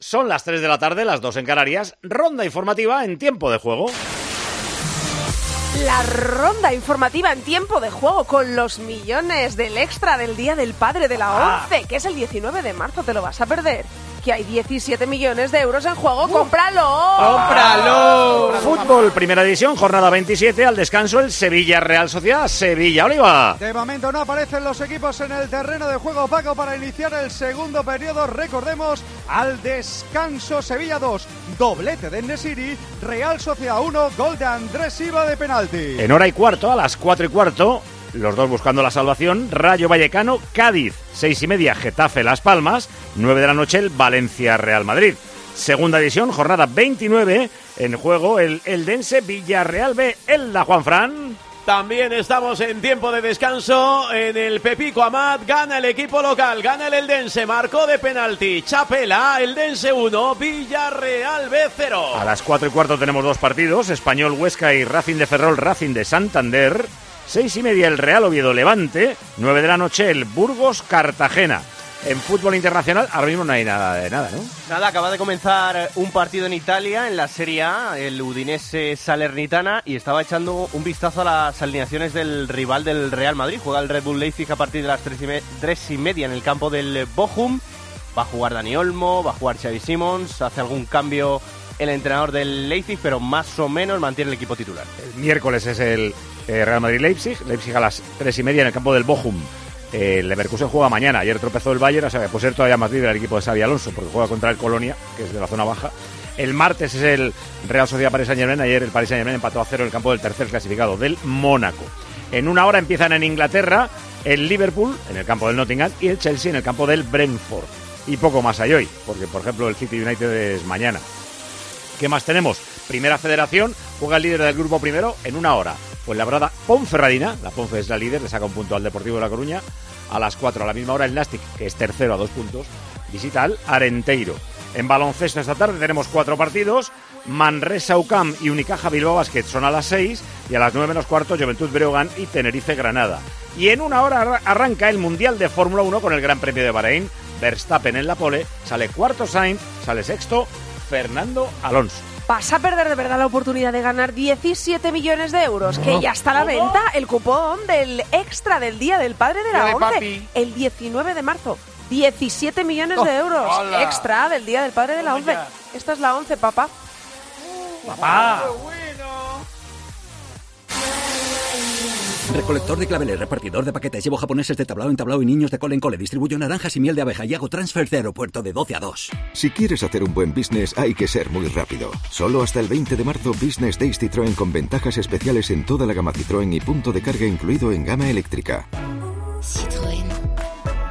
Son las 3 de la tarde, las 2 en Canarias. Ronda informativa en tiempo de juego. La ronda informativa en tiempo de juego con los millones del extra del Día del Padre de la 11, que es el 19 de marzo, te lo vas a perder. Que hay 17 millones de euros en juego, cómpralo. ¡Cómpralo! Fútbol, primera división, jornada 27. Al descanso, el Sevilla Real Sociedad, Sevilla Oliva. De momento no aparecen los equipos en el terreno de juego Paco para iniciar el segundo periodo. Recordemos al descanso Sevilla 2, doblete de Nesiri, Real Sociedad 1, gol de Andrés Silva de penalti. En hora y cuarto, a las 4 y cuarto, los dos buscando la salvación. Rayo Vallecano, Cádiz, 6 y media, Getafe Las Palmas, 9 de la noche, el Valencia Real Madrid. Segunda división, jornada 29. En juego, el Eldense Villarreal B, Elda Juan Fran. También estamos en tiempo de descanso en el Pepico Amat. Gana el equipo local, gana el Eldense, marcó de penalti. Chapela, Eldense 1, Villarreal B 0. A las 4 y cuarto tenemos dos partidos: Español Huesca y Racing de Ferrol, Racing de Santander. Seis y media el Real Oviedo Levante. 9 de la noche el Burgos Cartagena. En fútbol internacional ahora mismo no hay nada de nada, ¿no? Nada, acaba de comenzar un partido en Italia, en la Serie A, el Udinese Salernitana, y estaba echando un vistazo a las alineaciones del rival del Real Madrid. Juega el Red Bull Leipzig a partir de las tres y, tres y media en el campo del Bochum. Va a jugar Dani Olmo, va a jugar Xavi Simons, hace algún cambio el entrenador del Leipzig, pero más o menos mantiene el equipo titular. El miércoles es el eh, Real Madrid-Leipzig. Leipzig a las tres y media en el campo del Bochum. Eh, el Leverkusen juega mañana. Ayer tropezó el Bayern, o sea que puede ser todavía más libre el equipo de Xavi Alonso, porque juega contra el Colonia, que es de la zona baja. El martes es el Real Sociedad Paris Saint Germain. Ayer el Paris Saint empató a cero en el campo del tercer clasificado, del Mónaco. En una hora empiezan en Inglaterra el Liverpool en el campo del Nottingham y el Chelsea en el campo del Brentford. Y poco más hay hoy, porque por ejemplo el City United es mañana. ¿Qué más tenemos? Primera Federación, juega el líder del grupo primero en una hora. Pues la brada Ponferradina, la Ponfe es la líder, le saca un punto al Deportivo de La Coruña. A las 4 a la misma hora el Nastic, que es tercero a dos puntos, visita al Arenteiro. En baloncesto esta tarde tenemos cuatro partidos. Manresa UCAM y Unicaja Bilbao Basket son a las 6 y a las 9 menos cuarto Juventud Breogán y Tenerife Granada. Y en una hora arra- arranca el Mundial de Fórmula 1 con el Gran Premio de Bahrein. Verstappen en la pole, sale cuarto Sainz, sale sexto Fernando Alonso. Vas a perder de verdad la oportunidad de ganar 17 millones de euros, que ya está a la venta el cupón del extra del Día del Padre de la de 11, papi. el 19 de marzo. 17 millones de Oh, euros hola. extra del Día del Padre de la 11. Esta es la 11, papá. ¡Papá! Recolector de claveles, repartidor de paquetes, llevo japoneses de tablao en tablao y niños de cole en cole, distribuyo naranjas y miel de abeja y hago transfer de aeropuerto de 12 a 2. Si quieres hacer un buen business hay que ser muy rápido. Solo hasta el 20 de marzo Business Days Citroën con ventajas especiales en toda la gama Citroën y punto de carga incluido en gama eléctrica.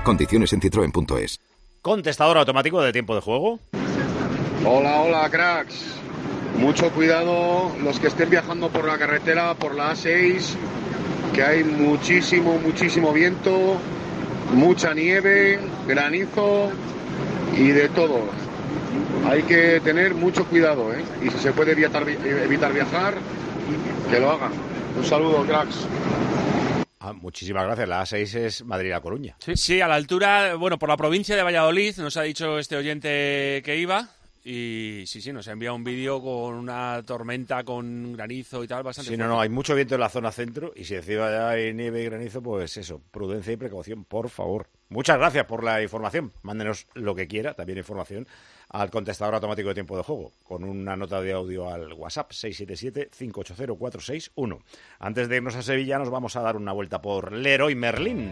Condiciones en citroen.es. Contestador automático de tiempo de juego. Hola, hola, cracks. Mucho cuidado los que estén viajando por la carretera, por la A6, que hay muchísimo, muchísimo viento, mucha nieve, granizo y de todo. Hay que tener mucho cuidado, ¿eh? Y si se puede evitar, evitar viajar, que lo hagan. Un saludo, cracks. Ah, muchísimas gracias. La A6 es Madrid-La Coruña. Sí. a la altura, bueno, por la provincia de Valladolid, nos ha dicho este oyente que iba. Y sí, sí, nos ha enviado un vídeo con una tormenta, con granizo y tal, bastante Sí, no, fuerte. no, hay mucho viento en la zona centro y si encima ya hay nieve y granizo, pues eso, prudencia y precaución, por favor. Muchas gracias por la información. Mándenos lo que quiera, también información, al contestador automático de tiempo de juego, con una nota de audio al WhatsApp 677-580-461. Antes de irnos a Sevilla, nos vamos a dar una vuelta por Leroy Merlin.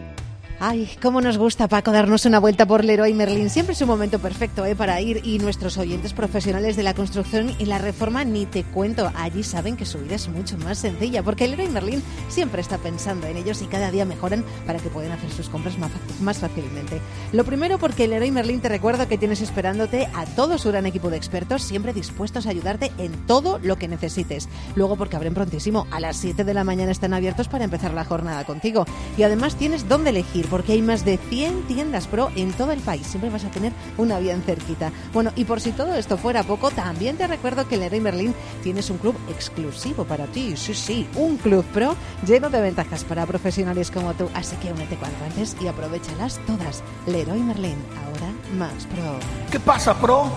Ay, cómo nos gusta, Paco, darnos una vuelta por Leroy Merlin. Siempre es un momento perfecto ¿eh? para ir y nuestros oyentes profesionales de la construcción y la reforma ni te cuento. Allí saben que su vida es mucho más sencilla porque Leroy Merlin siempre está pensando en ellos y cada día mejoran para que puedan hacer sus compras más, más fácilmente. Lo primero porque Leroy Merlin te recuerda que tienes esperándote a todo su gran equipo de expertos siempre dispuestos a ayudarte en todo lo que necesites. Luego porque abren prontísimo. A las 7 de la mañana están abiertos para empezar la jornada contigo. Y además tienes dónde elegir porque hay más de 100 tiendas pro en todo el país. Siempre vas a tener una bien cerquita. Bueno, y por si todo esto fuera poco, también te recuerdo que en Leroy Merlin tienes un club exclusivo para ti. Sí, sí, un club pro lleno de ventajas para profesionales como tú. Así que únete cuanto antes y aprovechalas todas. Leroy Merlin, ahora más pro. ¿Qué pasa, pro?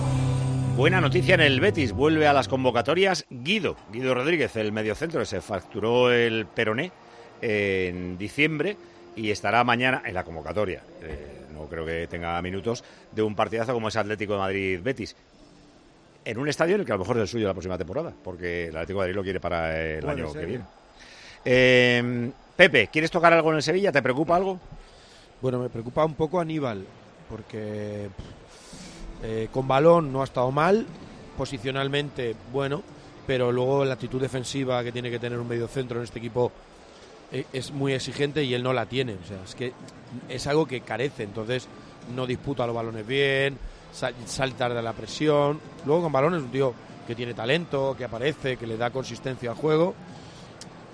Buena noticia en el Betis, vuelve a las convocatorias Guido, Guido Rodríguez, el mediocentro que se facturó el peroné en diciembre y estará mañana en la convocatoria. Eh, no creo que tenga minutos de un partidazo como es Atlético de Madrid-Betis. En un estadio en el que a lo mejor es el suyo la próxima temporada, porque el Atlético de Madrid lo quiere para el año que viene. Eh, Pepe, ¿quieres tocar algo en el Sevilla? ¿Te preocupa algo? Bueno, me preocupa un poco Aníbal, porque eh, con balón no ha estado mal, posicionalmente bueno, pero luego la actitud defensiva que tiene que tener un mediocentro en este equipo eh, es muy exigente y él no la tiene. O sea, es que es algo que carece, entonces no disputa los balones bien, sal- salta de la presión. Luego con balón es un tío que tiene talento, que aparece, que le da consistencia al juego.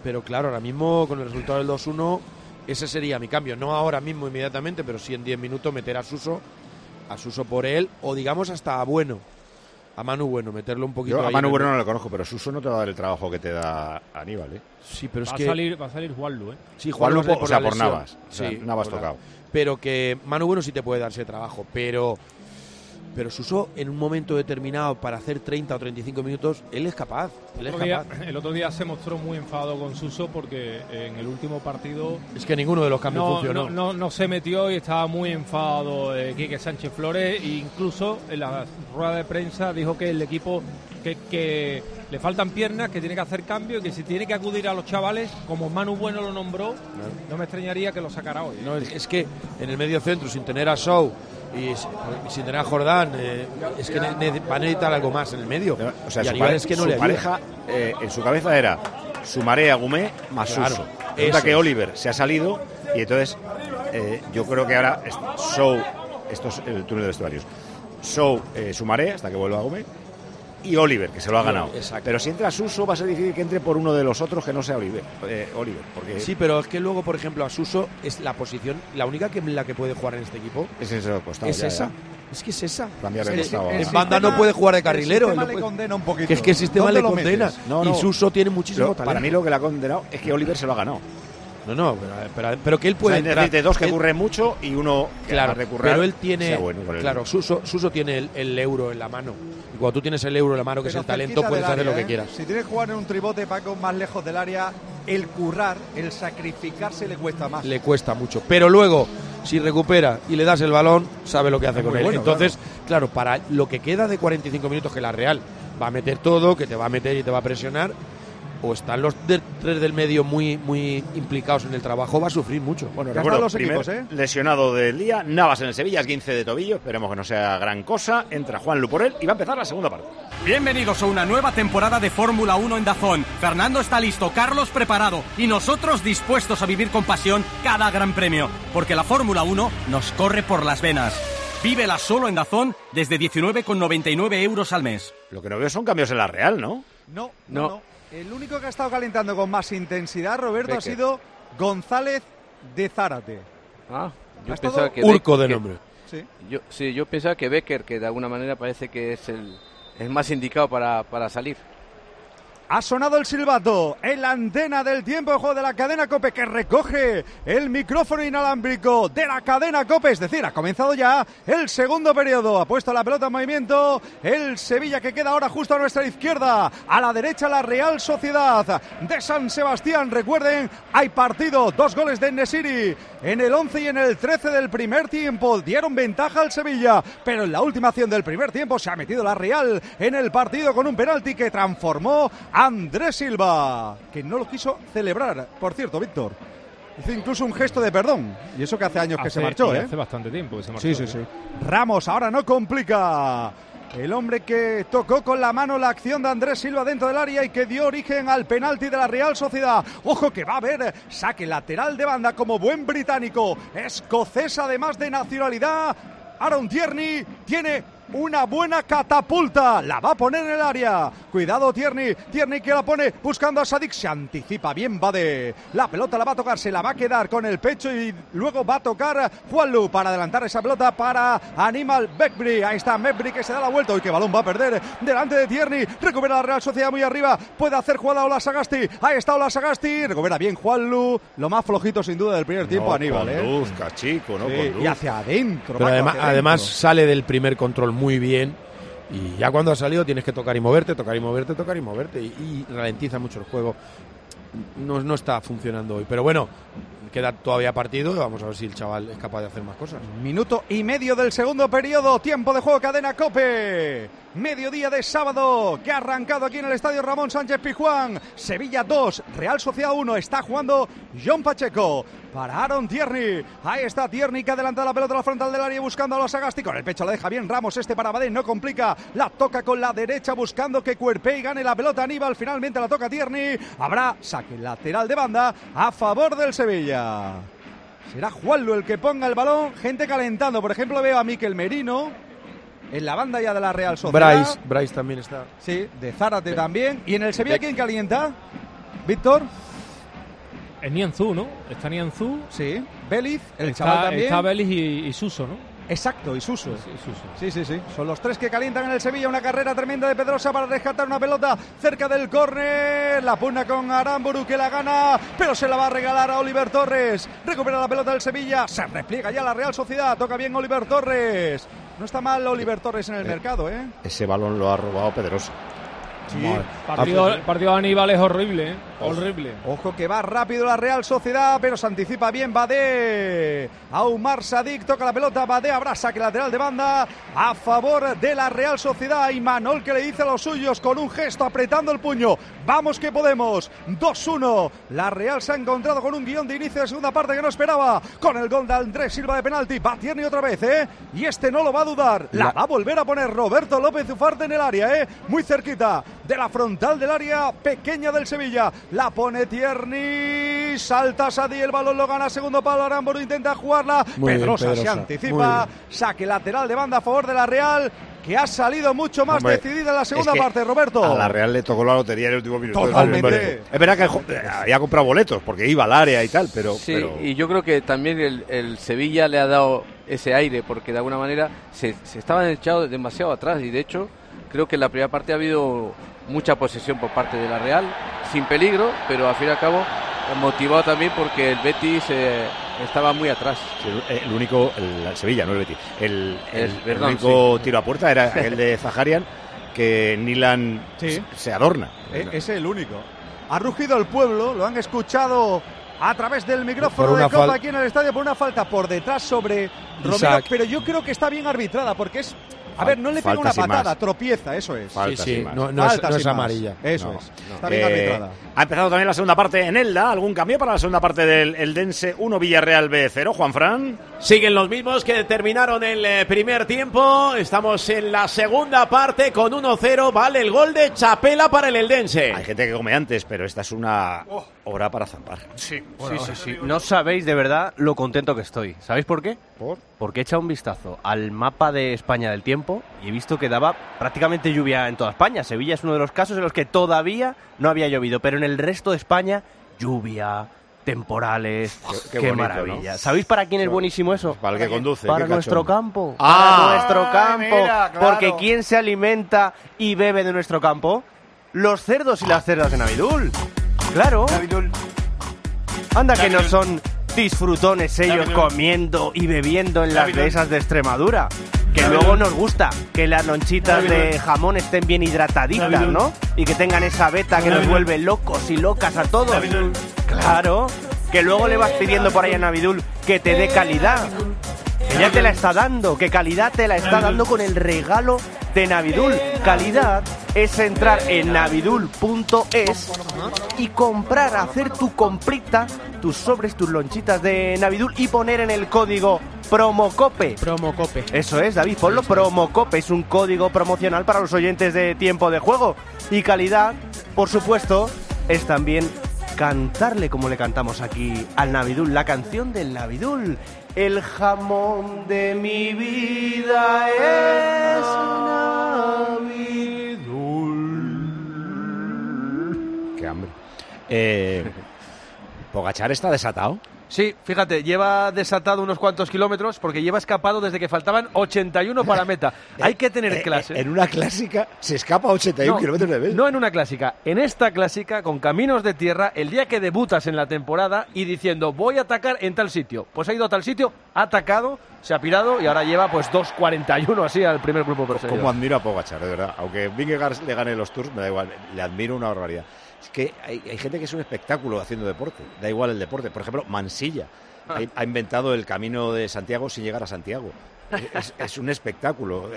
Pero claro, ahora mismo con el resultado del 2-1, ese sería mi cambio. No ahora mismo inmediatamente, pero sí en 10 minutos meter a Suso, a Suso por él, o digamos hasta a Bueno, a Manu Bueno, meterlo un poquito Yo a ahí Manu el- Bueno no lo conozco, pero Suso no te va a dar el trabajo que te da Aníbal, ¿eh? Sí, pero es va que... A salir, va a salir Juanlu, ¿eh? Sí, Juanlu Juanlu po- por o sea, por. Navas. O sea, Sí, Navas la- tocado. Pero que Manu Bueno sí te puede dar ese trabajo, pero pero Suso en un momento determinado para hacer 30 o 35 minutos, él es capaz, él es El otro, día, el otro día se mostró muy enfadado con Suso porque en el último partido Es que ninguno de los cambios no, funcionó. no, no, no se metió y estaba muy enfadado eh, Quique Sánchez Flores e incluso en la rueda de prensa dijo que el equipo que, que le faltan piernas, que tiene que hacer cambio y que si tiene que acudir a los chavales, como Manu Bueno lo nombró, no me extrañaría que lo sacara hoy. No, es, es que en el medio centro, sin tener a Show y, s- y sin tener a Jordán, eh, es que va a necesitar algo más en el medio. O sea, y su, pare- es que no su le pareja eh, en su cabeza era Sumaré a Gumé más Claro, Suso. Resulta que. Oliver se ha salido y entonces eh, yo creo que ahora Show, esto es el túnel de vestuarios, Show, Sumaré hasta que vuelva a Gumé y Oliver, que se lo ha ganado. Exacto. Pero si entra Suso va a ser difícil que entre por uno de los otros que no sea Oliver. eh, Oliver porque Sí, pero es que luego, por ejemplo, a Suso es la posición, la única que en la que puede jugar en este equipo es ese costado, es ya, esa. ya. Es que es esa. Cambiar ahora. banda no puede jugar de carrilero. El él sistema no le condena un poquito. Que es que el sistema ¿Dónde le condena. metes? No, no. Y Suso tiene muchísimo Lo- talento. para mí lo que le ha condenado es que Oliver se lo ha ganado. No, no, pero, pero, pero que él O puede sea, entrar. necesite dos que Él- curren mucho y uno que Claro, de pero él tiene, bueno el- claro, Suso, Suso tiene el, el euro en la mano. Y cuando tú tienes el euro en la mano, que Pero es el talento, puedes hacer área, lo que ¿eh? quieras. Si tienes que jugar en un tribote, Paco, más lejos del área, el currar, el sacrificarse le cuesta más. Le cuesta mucho. Pero luego, si recupera y le das el balón, sabe lo que hace Es con él. bueno, Entonces, claro. para lo que queda de 45 minutos que la Real va a meter todo, que te va a meter y te va a presionar, o están los de- tres del medio muy, muy implicados en el trabajo, va a sufrir mucho. Bueno, Ya recuerdo, están los equipos, ¿eh? lesionado del día, Navas en el Sevilla, es 15 de tobillo, esperemos que no sea gran cosa, entra Juan Lu por él y va a empezar la segunda parte. Bienvenidos a una nueva temporada de Fórmula 1 en Dazón. Fernando está listo, Carlos preparado y nosotros dispuestos a vivir con pasión cada gran premio, porque la Fórmula 1 nos corre por las venas. Vívela solo en Dazón desde 19,99 euros al mes. Lo que no veo son cambios en la Real, ¿no? No, no, No. no. El único que ha estado calentando con más intensidad, Roberto, ha sido González de Zárate. Ah, yo ¿Ha pensaba que Urco de que- nombre. Sí. Yo, sí, yo pensaba que Becker, que de alguna manera parece que es el, el más indicado para, para salir. Ha sonado el silbato en la antena del tiempo de juego de la cadena Cope que recoge el micrófono inalámbrico de la cadena Cope. Es decir, ha comenzado ya el segundo periodo. Ha puesto la pelota en movimiento el Sevilla que queda ahora justo a nuestra izquierda. A la derecha la Real Sociedad de San Sebastián. Recuerden, hay partido. Dos goles de Nesiri en el 11 y en el 13 del primer tiempo. Dieron ventaja al Sevilla, pero en la última acción del primer tiempo se ha metido la Real en el partido con un penalti que transformó Andrés Silva, que no lo quiso celebrar. Por cierto, Víctor. Hizo incluso un gesto de perdón. Y eso que hace años que se marchó, ¿eh? Hace bastante tiempo que se marchó. Sí, sí, sí. Ramos ahora no complica. El hombre que tocó con la mano la acción de Andrés Silva dentro del área y que dio origen al penalti de la Real Sociedad. Ojo que va a haber saque lateral de banda como buen británico. Escocés además de nacionalidad. Aaron Tierney tiene una buena catapulta. La va a poner en el área. Cuidado Tierney. Tierney que la pone buscando a Sadik. Se anticipa bien Bade. La pelota la va a tocar. Se la va a quedar con el pecho y luego va a tocar Juanlu para adelantar esa pelota para Animal Beckbury. Ahí está Beckbury que se da la vuelta. Y que balón va a perder delante de Tierney. Recupera la Real Sociedad muy arriba. Puede hacer jugada Ola Sagasti. Ahí está Ola Sagasti. Recupera bien Juanlu. Lo más flojito sin duda del primer tiempo No Aníbal. ¿eh? conduzca, chico, no Sí, y hacia adentro. Pero además, hacia además adentro. sale del primer control muy bien. Y ya cuando ha salido tienes que tocar y moverte, tocar y moverte, tocar y moverte. Y, ralentiza mucho el juego. No, no está funcionando hoy. Pero bueno, queda todavía partido. Vamos a ver si el chaval es capaz de hacer más cosas. Minuto y medio del segundo periodo. Tiempo de juego, cadena Cope. Mediodía de sábado que ha arrancado aquí en el estadio Ramón Sánchez Pijuán. Sevilla 2, Real Sociedad 1. Está jugando John Pacheco para Aaron Tierney. Ahí está Tierney que adelanta la pelota a la frontal del área buscando a los Sagasti. Con el pecho la deja bien Ramos. Este para Badén no complica. La toca con la derecha buscando que Cuerpe y gane la pelota. Aníbal finalmente la toca Tierney. Habrá saque lateral de banda a favor del Sevilla. Será Juanlu el que ponga el balón. Gente calentando. Por ejemplo, veo a Miquel Merino en la banda ya de la Real Sociedad. Bryce, Bryce también está. Sí, de Zárate también. ¿Y en el Sevilla quién calienta? Víctor. Es Nianzú, ¿no? Está Nianzú. Sí. Beliz, el está, chaval también. Está Belis y, y Suso, ¿no? Exacto, y Suso. Sí, Suso. Sí, sí, sí. Son los tres que calientan en el Sevilla. Una carrera tremenda de Pedrosa para rescatar una pelota cerca del córner. La pugna con Aramburu que la gana, pero se la va a regalar a Oliver Torres. Recupera la pelota del Sevilla. Se repliega ya la Real Sociedad. Toca bien Oliver Torres. No está mal Oliver Torres en el mercado, ¿eh? Ese balón lo ha robado Pedrosa. Sí. Partido, el partido de Aníbal es horrible, ¿eh? Horrible. Ojo que va rápido la Real Sociedad, pero se anticipa bien Badé. Aumar Sadik toca la pelota, Badé habrá saque lateral de banda a favor de la Real Sociedad. Y Manol que le dice a los suyos con un gesto apretando el puño. Vamos que podemos. 2-1. La Real se ha encontrado con un guion de inicio de segunda parte que no esperaba. Con el gol de Andrés Silva de penalti. Va Tierney otra vez, ¿eh? Y este no lo va a dudar. La, La- va a volver a poner Roberto López Ufarte en el área, ¿eh? Muy cerquita de la frontal del área pequeña del Sevilla. La pone Tierney. Salta Sadi, el balón lo gana. Segundo palo. Aramburu intenta jugarla. Muy bien, Pedrosa, se anticipa. Saque lateral de banda a favor de la Real. Que ha salido mucho más Hombre, decidida en la segunda es que parte, Roberto. A la Real le tocó la lotería en el último minuto. Totalmente. Es verdad que había comprado boletos porque iba al área y tal, pero. Sí, pero- y yo creo que también el, el Sevilla le ha dado ese aire, porque de alguna manera se, se estaban echados demasiado atrás y de hecho creo que en la primera parte ha habido mucha posesión por parte de la Real, sin peligro, pero al fin y al cabo motivado también porque el Betis eh, estaba muy atrás. Sí, el, el único, el, el Sevilla, no el Betis. El, el- Es- el perdón, único sí. tiro a puerta era el de Zaharian, que Nilan Sí. se- adorna. E- es el único. Ha rugido el pueblo, lo han escuchado a través del micrófono de Copa aquí en el estadio por una falta por detrás sobre Romero, Isaac. pero yo creo que está bien arbitrada porque es a ver, no le pega una patada, más. tropieza, eso es. Falta sí, más. no, no es, no es amarilla. Eso No, es. no. Está bien Eh, arbitrada. ha empezado también la segunda parte en Elda. ¿Algún cambio para la segunda parte del el Dense 1 Villarreal B0? Juan Fran. Siguen los mismos que terminaron el eh, primer tiempo. Estamos en la segunda parte con 1-0. Vale el gol de Chapela para el Eldense. Hay gente que come antes, pero esta es una hora para zampar. Sí, sí, sí, sí. No sabéis de verdad lo contento que estoy. ¿Sabéis por qué? ¿Por? Porque he echado un vistazo al mapa de España del tiempo y he visto que daba prácticamente lluvia en toda España. Sevilla es uno de los casos en los que todavía no había llovido, pero en el resto de España, lluvia, temporales. Qué- Qué, qué bonito, maravilla. ¿no? ¿Sabéis para quién es buenísimo eso? Para el que conduce. Para nuestro campo. Ah. para nuestro Ah, campo. mira, claro. Porque ¿quién se alimenta y bebe de nuestro campo? Los cerdos y las cerdas de Navidul. Claro. Anda que no son disfrutones ellos comiendo y bebiendo en las dehesas de Extremadura. Que luego nos gusta que las lonchitas de jamón estén bien hidrataditas, ¿no? Y que tengan esa beta que nos vuelve locos y locas a todos. Claro. Que luego le vas pidiendo por ahí a Navidul que te dé calidad. Que ya te la está dando, que calidad te la está dando con el regalo de Navidul. Calidad es entrar en navidul.es y comprar, hacer tu comprita, tus sobres, tus lonchitas de Navidul y poner en el código Promocope. Promocope. Eso es, David, ponlo Promocope. Es un código promocional para los oyentes de tiempo de juego. Y calidad, por supuesto, es también cantarle como le cantamos aquí al Navidul, la canción del Navidul. El jamón de mi vida es Navidul. Eh, Pogachar está desatado. Sí, fíjate, lleva desatado unos cuantos kilómetros porque lleva escapado desde que faltaban 81 para meta. Hay que tener Eh, clase. eh, En una clásica se escapa a 81 No, kilómetros de vez. No en una clásica, en esta clásica, con caminos de tierra, el día que debutas en la temporada y diciendo voy a atacar en tal sitio. Pues ha ido a tal sitio, ha atacado, se ha pirado y ahora lleva pues 2.41 así al primer grupo perseguidor. Como admiro a Pogachar, de verdad. Aunque Vingegaard le gane los tours, me da igual. Le admiro una barbaridad. Es que hay, hay gente que es un espectáculo haciendo deporte. Da igual el deporte. Por ejemplo, Mansilla Ah. ha, ha inventado el camino de Santiago sin llegar a Santiago. Es, es un espectáculo.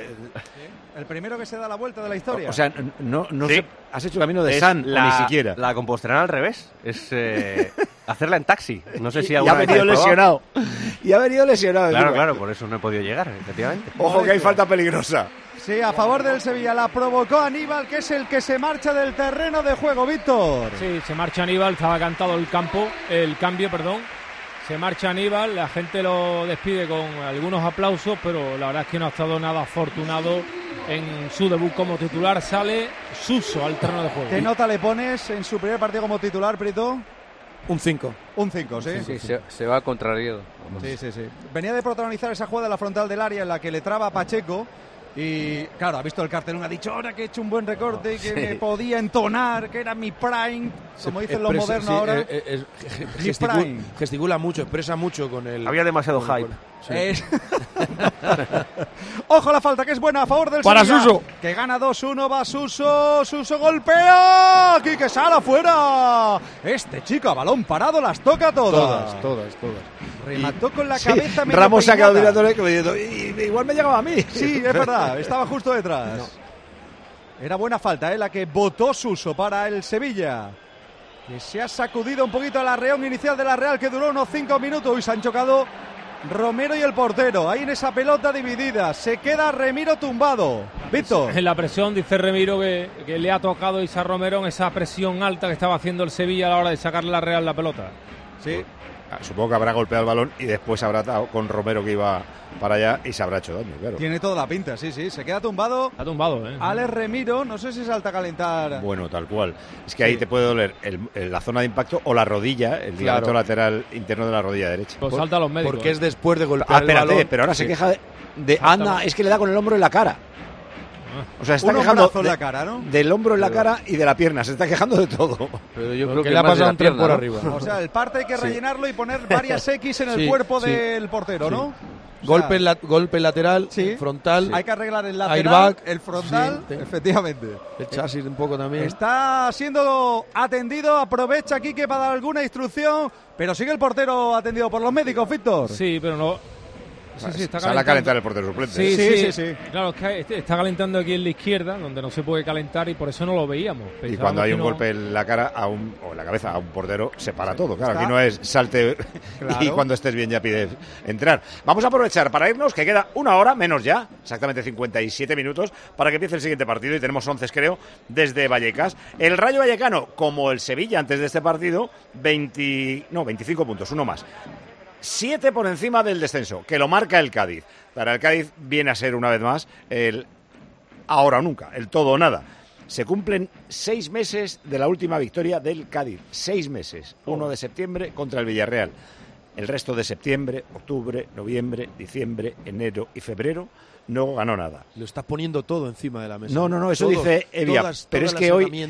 El primero que se da la vuelta de la historia. O sea, no, no Sí. has hecho el camino de Es San la- ni siquiera. La composterán al revés. Es eh, hacerla en taxi. No sé si y ha alguna vez venido lesionado. Y ha venido lesionado. Claro, encima. claro, por eso no he podido llegar, efectivamente. Ojo que hay falta peligrosa. Sí, a favor del Sevilla. La provocó Aníbal, que es el que se marcha del terreno de juego, Víctor. Sí, se marcha Aníbal, estaba cantado el campo, el cambio, perdón. Se marcha Aníbal, la gente lo despide con algunos aplausos, pero la verdad es que no ha estado nada afortunado en su debut como titular. Sale Suso al terreno de juego. ¿Qué nota le pones en su primer partido como titular, Prito? Un 5. Un 5, ¿sí? Sí, se, se va contrariado. Sí, sí, sí. Venía de protagonizar esa jugada en la frontal del área en la que le traba a Pacheco. Y claro, ha visto el cartelón, ha dicho ahora que he hecho un buen recorte y que Sí. me podía entonar, que era mi prime, como dicen los modernos sí, ahora. eh, eh, es- ge- Mi gesticu- prime. gesticula mucho, expresa mucho con el. Había demasiado con hype. Sí. Es- Ojo la falta, que es buena a favor del Para Sevilla, Suso. Que gana 2-1, va Suso. Suso golpea. Aquí que sale afuera. Este chico a balón parado las toca todas. Todas, todas, todas. Remató con la Sí, cabeza Ramos se ha quedado mirándole diciendo, "I- igual me llegaba a mí. Sí, es verdad, estaba justo detrás. Era buena falta, ¿eh? la que votó Suso para el Sevilla. Que se ha sacudido un poquito a la reón inicial de la Real, que duró unos 5 minutos y se han chocado Romero y el portero. Ahí en esa pelota dividida. Se queda Remiro tumbado. Víctor. En la presión, dice Remiro, que, que le ha tocado Isa Romero en esa presión alta que estaba haciendo el Sevilla a la hora de sacarle la Real la pelota. Sí. Ah, Supongo que habrá golpeado el balón y después habrá dado con Romero que iba para allá y se habrá hecho daño, claro. Tiene toda la pinta, sí, sí. Se queda tumbado. Ha tumbado, ¿eh? Alex Remiro, no sé si salta a calentar. Bueno, tal cual. Es que ahí te puede doler el- el- la zona de impacto o la rodilla, el ligamento Claro. lateral interno de la rodilla derecha. Pues salta a los médicos. Porque es después de golpear Ah, el espérate, balón. pero ahora se queja de, de- anda, es que le da con el hombro en la cara. O sea, está Un quejando hombrazo en de- la cara, ¿no? del hombro en la cara y de la pierna. Se está quejando de todo. Pero yo creo que le ha más de pasado la un tren pierna, por ¿no? arriba. O sea, el parte hay que rellenarlo y poner varias X en el Sí, cuerpo sí. del portero, ¿no? O sea, Golpe, la- golpe lateral, Sí. frontal, Hay que arreglar el lateral, airbag, el frontal, sí. efectivamente. el chasis un poco también. Está siendo atendido, aprovecha Quique para dar alguna instrucción, pero sigue el portero atendido por los médicos, Víctor. Sí, pero no. Sí, sí, está Sale a calentar el portero suplente. Sí, Sí, sí, sí, sí. Claro, es que este- está calentando aquí en la izquierda, donde no se puede calentar y por eso no lo veíamos. Y cuando hay un no- golpe en la cara a un, o en la cabeza a un portero, se para todo. Claro, Está- aquí no es salte Claro. y cuando estés bien ya pides entrar. Vamos a aprovechar para irnos, que queda una hora menos ya, exactamente 57 minutos, para que empiece el siguiente partido. Y tenemos 11, creo, desde Vallecas. El Rayo Vallecano, como el Sevilla antes de este partido, 20, no, 25 puntos, uno más. Siete por encima del descenso, que lo marca el Cádiz. Para el Cádiz viene a ser una vez más el ahora o nunca, el todo o nada. Se cumplen seis meses de la última victoria del Cádiz. Seis meses. Uno de septiembre contra el Villarreal. El resto de septiembre, octubre, noviembre, diciembre, enero y febrero no ganó nada. Lo estás poniendo todo encima de la mesa. No, no, no, eso dice Evia. todas- pero todas es que hoy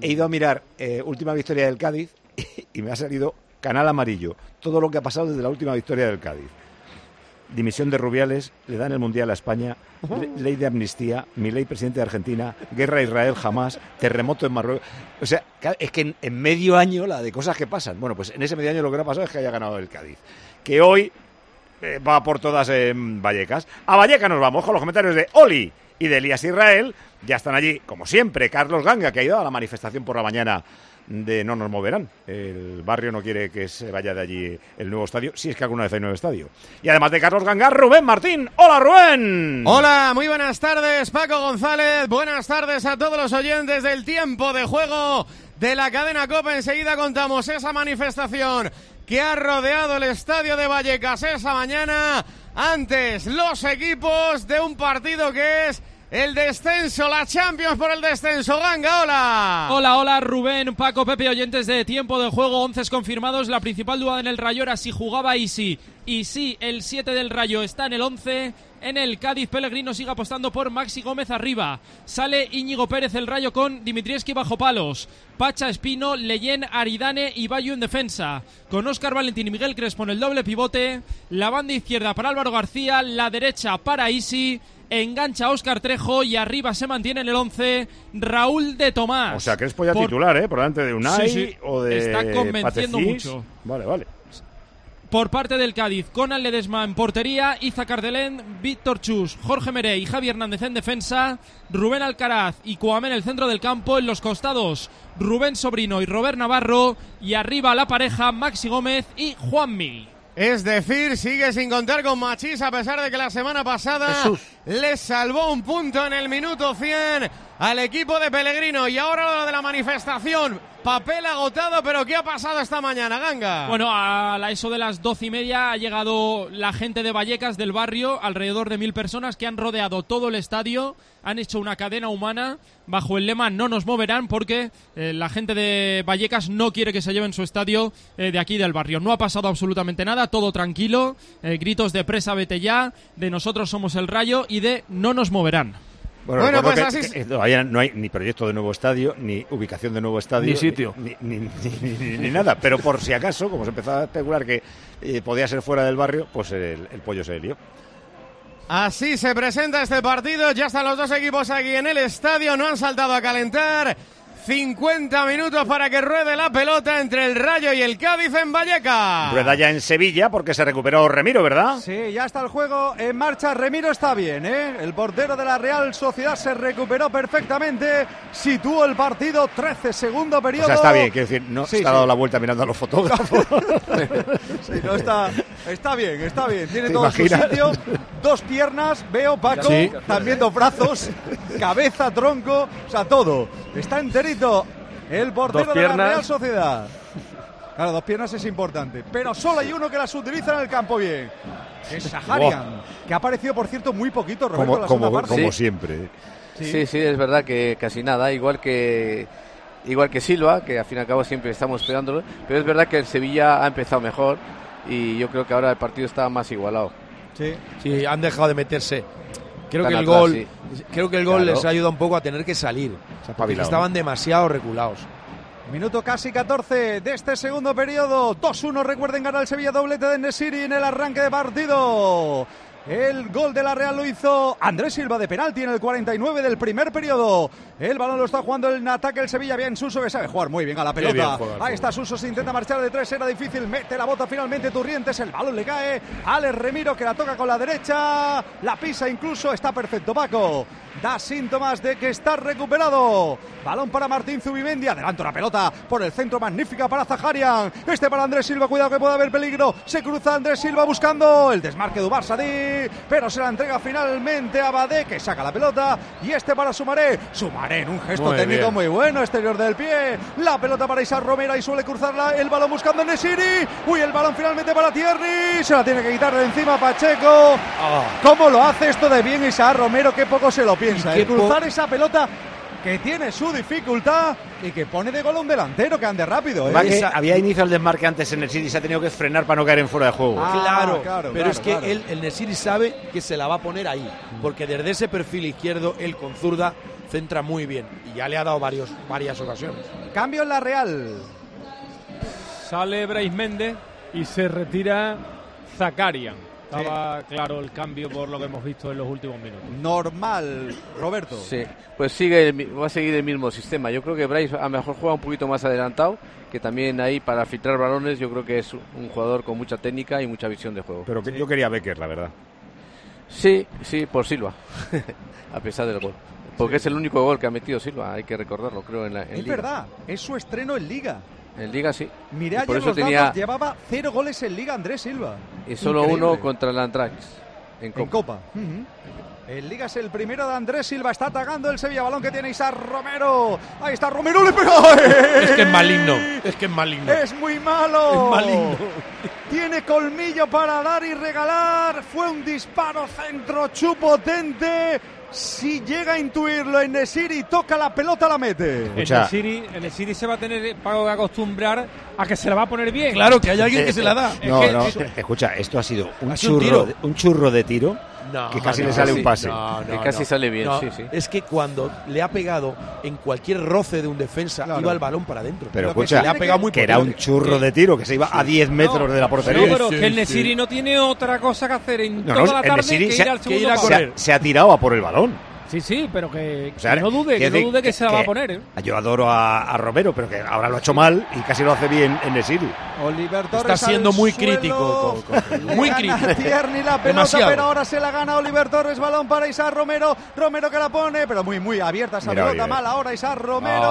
he ido a mirar eh, última victoria del Cádiz y me ha salido canal amarillo. Todo lo que ha pasado desde la última victoria del Cádiz. Dimisión de Rubiales, le dan el Mundial a España, le- ley de amnistía, mi ley presidente de Argentina, guerra a Israel jamás, terremoto en Marruecos. O sea, es que en, en medio año la de cosas que pasan. Bueno, pues en ese medio año lo que no ha pasado es que haya ganado el Cádiz. Que hoy eh, va por todas en Vallecas. A Vallecas nos vamos con los comentarios de Oli y de Elías Israel. Ya están allí, como siempre, Carlos Ganga, que ha ido a la manifestación por la mañana de No nos moverán. El barrio no quiere que se vaya de allí el nuevo estadio, si es que alguna vez hay nuevo estadio. Y además de Carlos Ganga, Rubén Martín. ¡Hola, Rubén! Hola, muy buenas tardes, Paco González. Buenas tardes a todos los oyentes del tiempo de juego de la cadena Copa. Enseguida contamos esa manifestación que ha rodeado el estadio de Vallecas esa mañana. Antes, los equipos de un partido que es el descenso, la Champions por el descenso. Ganga, hola. Hola, hola, Rubén, Paco, Pepe, oyentes de tiempo de juego, 11 confirmados. La principal duda en el Rayo era si jugaba Easy. Y sí, el 7 del Rayo está en el 11. En el Cádiz, Pellegrino sigue apostando por Maxi Gómez arriba. Sale Íñigo Pérez el Rayo con Dimitrieski bajo palos. Pacha Espino, Leyen, Aridane y Bayo en defensa. Con Óscar Valentín y Miguel Crespo en el doble pivote. La banda izquierda para Álvaro García, la derecha para Isi engancha a Óscar Trejo y arriba se mantiene en el 11 Raúl de Tomás. O sea, que es polla titular, ¿eh? Por delante de Unai Sí, sí. o de Está convenciendo Patecís. mucho. Vale, vale. Por parte del Cádiz, Conan Ledesma en portería, Iza Cardelén, Víctor Chus, Jorge Meré y Javi Hernández en defensa, Rubén Alcaraz y Cuamé en el centro del campo, en los costados Rubén Sobrino y Robert Navarro y arriba la pareja Maxi Gómez y Juanmi. Es decir, sigue sin contar con Machís a pesar de que la semana pasada Jesús. le salvó un punto en el minuto 100 al equipo de Pellegrino. Y ahora lo de la manifestación. Papel agotado, pero ¿qué ha pasado esta mañana, Ganga? Bueno, a la eso de las doce y media ha llegado la gente de Vallecas del barrio, alrededor de mil personas que han rodeado todo el estadio, han hecho una cadena humana bajo el lema no nos moverán porque eh, la gente de Vallecas no quiere que se lleven su estadio eh, de aquí del barrio. No ha pasado absolutamente nada, todo tranquilo, eh, gritos de presa vete ya, de nosotros somos el rayo y de no nos moverán. Bueno, pues que- así que es. todavía no hay ni proyecto de nuevo estadio, ni ubicación de nuevo estadio. Ni sitio. Ni, ni- ni- ni- ni- ni nada. Pero por si acaso, como se empezó a especular que eh, podía ser fuera del barrio, pues el, el pollo se lió. Así se presenta este partido. Ya están los dos equipos aquí en el estadio. No han saltado a calentar. 50 minutos para que ruede la pelota entre el Rayo y el Cádiz en Vallecas. Rueda ya en Sevilla porque se recuperó Remiro, ¿verdad? Sí, ya está el juego en marcha. Remiro está bien, ¿eh? El portero de la Real Sociedad se recuperó perfectamente. Situó el partido 13, segundo O periodo. sea, está bien, quiero decir, no Sí, está sí. dado la vuelta mirando a los fotógrafos. Sí, no, está, está bien, está bien. Tiene ¿Te todo su imaginas? sitio. Dos piernas, veo Paco, Sí. también dos brazos, cabeza, tronco, o sea, todo. Está enterito el portero de la. Real Sociedad. Claro, dos piernas es importante, pero solo hay uno que las utiliza en el campo bien. Que es Saharian, que ha aparecido, por cierto, muy poquito, Roberto, como la como, parte. como siempre. Sí. sí, es verdad que casi nada, igual que igual que Silva, que al fin y al cabo siempre estamos esperándolo, pero es verdad que el Sevilla ha empezado mejor y yo creo que ahora el partido está más igualado. Sí, Sí, han dejado de meterse. Creo Tan que el atrás, gol, sí. creo que el gol Claro. les ha ayudado un poco a tener que salir. Estaban demasiado regulados. Minuto casi 14 de este segundo periodo. 2-1, recuerden, gana el Sevilla doblete de Nesiri en el arranque de partido. El gol de la Real lo hizo Andrés Silva de penalti en el 49 del primer periodo. El balón lo está jugando en ataque el Sevilla. Bien Suso que sabe jugar muy bien a la pelota. juega el Ahí está Suso, se intenta marchar de tres, era difícil. Mete la bota finalmente Turrientes. El balón le cae. Alex Remiro que la toca con la derecha. La pisa incluso. Está perfecto Paco. Da síntomas de que está recuperado. Balón para Martín Zubimendi. Adelanta la pelota por el centro. Magnífica para Zaharian. Este para Andrés Silva. Cuidado que puede haber peligro. Se cruza Andrés Silva buscando el desmarque de Ubarsadí. Pero se la entrega finalmente a Badé que saca la pelota. Y este para Sumaré. Sumaré en un gesto Muy técnico bien. muy bueno. Exterior del pie. La pelota para Isar Romera y suele cruzarla. El balón buscando en Nesiri. Uy, el balón finalmente para Thierry. Se la tiene que quitar de encima Pacheco. ¿Cómo lo hace esto de bien Isar Romero? Qué poco se lo piensa. Y po- cruzar esa pelota que tiene su dificultad y que pone de gol a un delantero que ande rápido. ¿eh? Que Esa- había iniciado el desmarque antes en el City y se ha tenido que frenar para no caer en fuera de juego. Ah, claro, claro, pero claro, es que claro. él, el Nesiri sabe que se la va a poner ahí, porque desde ese perfil izquierdo, él con zurda centra muy bien y ya le ha dado varios, varias ocasiones. Cambio en la Real. Sale Brais Méndez y se retira Zakarian. Estaba claro el cambio por lo que hemos visto en los últimos minutos. Normal, Roberto. Sí, pues sigue, el va a seguir el mismo sistema. Yo creo que Bryce a lo mejor juega un poquito más adelantado, que también ahí para filtrar balones yo creo que es un jugador con mucha técnica y mucha visión de juego. Pero que yo quería Becker, la verdad. Sí, sí, por Silva, a pesar del gol. Porque es el único gol que ha metido Silva, hay que recordarlo, creo, en la en Es Liga. verdad, es su estreno en Liga. En Liga sí. Miré Y por eso los tenía datos, llevaba cero goles en Liga Andrés Silva. y solo Increíble. uno contra el Antrax en En Copa. Copa. Ujú. En Liga es el primero de Andrés Silva. Está atacando el Sevilla. Balón que tiene Isar Romero. Ahí está Romero. Le pega. Es que es maligno. Es que es maligno. Es muy malo. Es maligno. Tiene colmillo para dar y regalar. Fue un disparo centro chupotente. Si llega a intuirlo en Nesiri, toca la pelota, la mete. En City se va a tener Paco, que acostumbrar a que se la va a poner bien. Claro, que hay alguien que se la da. Es No, que- no, es- escucha, esto ha sido un Ha sido un churro, tiro. de- un churro de tiro No, que casi no, le sale sí. un pase. No, no, Que casi no. sale bien, No, sí, sí. Es que cuando le ha pegado en cualquier roce de un defensa, Claro. iba el balón para adentro. Pero que escucha, se le ha pegado muy que era un churro de tiro, que se iba a 10 metros de la No, portería. pero Sí, es que el sí. Nesiri no tiene otra cosa que hacer en No, toda no, la el tarde que se, ir al que segundo ir a palo. correr. se ha tirado a por el balón. Sí, sí, pero que, O sea, que no dude, que no dude que, se la va a poner. ¿eh? Yo adoro a, a Romero, pero que ahora lo ha hecho mal y casi lo hace bien en Nesiri. Oliver Torres Está siendo muy suelo. crítico. con- con- Le muy crítico. Tierney la pelota, Demasiado. pero ahora se la gana Oliver Torres. Balón para Isar Romero. Romero que la pone, pero muy, muy abierta esa Mira, pelota. Oliver. Mal ahora Isar Romero.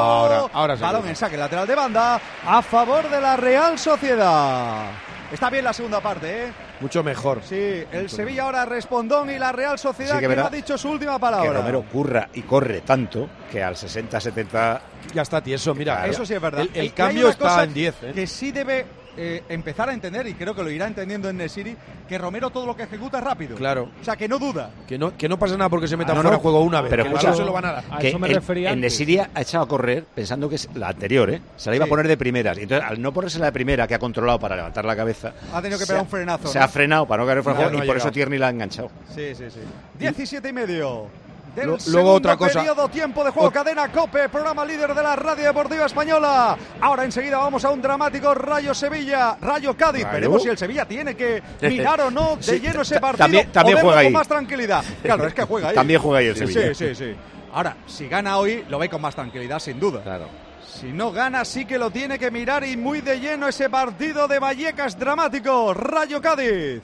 Ahora- Balón en saque lateral de banda a favor de la Real Sociedad. Está bien la segunda parte, ¿eh? Mucho mejor. Sí, el Sevilla ahora respondón y la Real Sociedad Sí, que que no ha dicho su última Que palabra. Romero curra y corre tanto que al 60-70 Ya está tieso, mira. Claro. Eso sí es verdad. El, el hay cambio está en 10. ¿eh? Que sí debe eh, empezar a entender, y creo que lo irá entendiendo en Nesiri, que Romero todo lo que ejecuta es rápido. Claro. O sea, que no duda. Que no, que no pasa nada porque se meta Ah, no, fuera no. juego una vez. Pero que escucha, se lo van a dar. A que eso me en- refería en antes. Nesiria ha echado a correr pensando que es la anterior, ¿eh? Se la iba Sí. a poner de primeras. Y entonces, al no ponerse la de primera, que ha controlado para levantar la cabeza, Ha tenido que pegar ha- un frenazo. se ¿no? ha frenado para no caer fuera de Ya juego no y por eso. Tierney la ha enganchado. Sí, sí, sí. 17 y medio. Del Lo- luego otra cosa. periodo, tiempo de juego, Ot- cadena COPE, programa líder de la radio deportiva española. Ahora enseguida vamos a un dramático Rayo Sevilla, Rayo Cádiz. Claro. Veremos si el Sevilla tiene que mirar o no de Sí, lleno ese partido también- también o juega ahí. con más tranquilidad. Claro, es que juega ahí. También juega ahí el Sí, Sevilla. Sí, sí, sí. Ahora, si gana hoy, lo ve con más tranquilidad, sin duda. Claro. Si no gana, sí que lo tiene que mirar y muy de lleno ese partido de Vallecas dramático. Rayo Cádiz.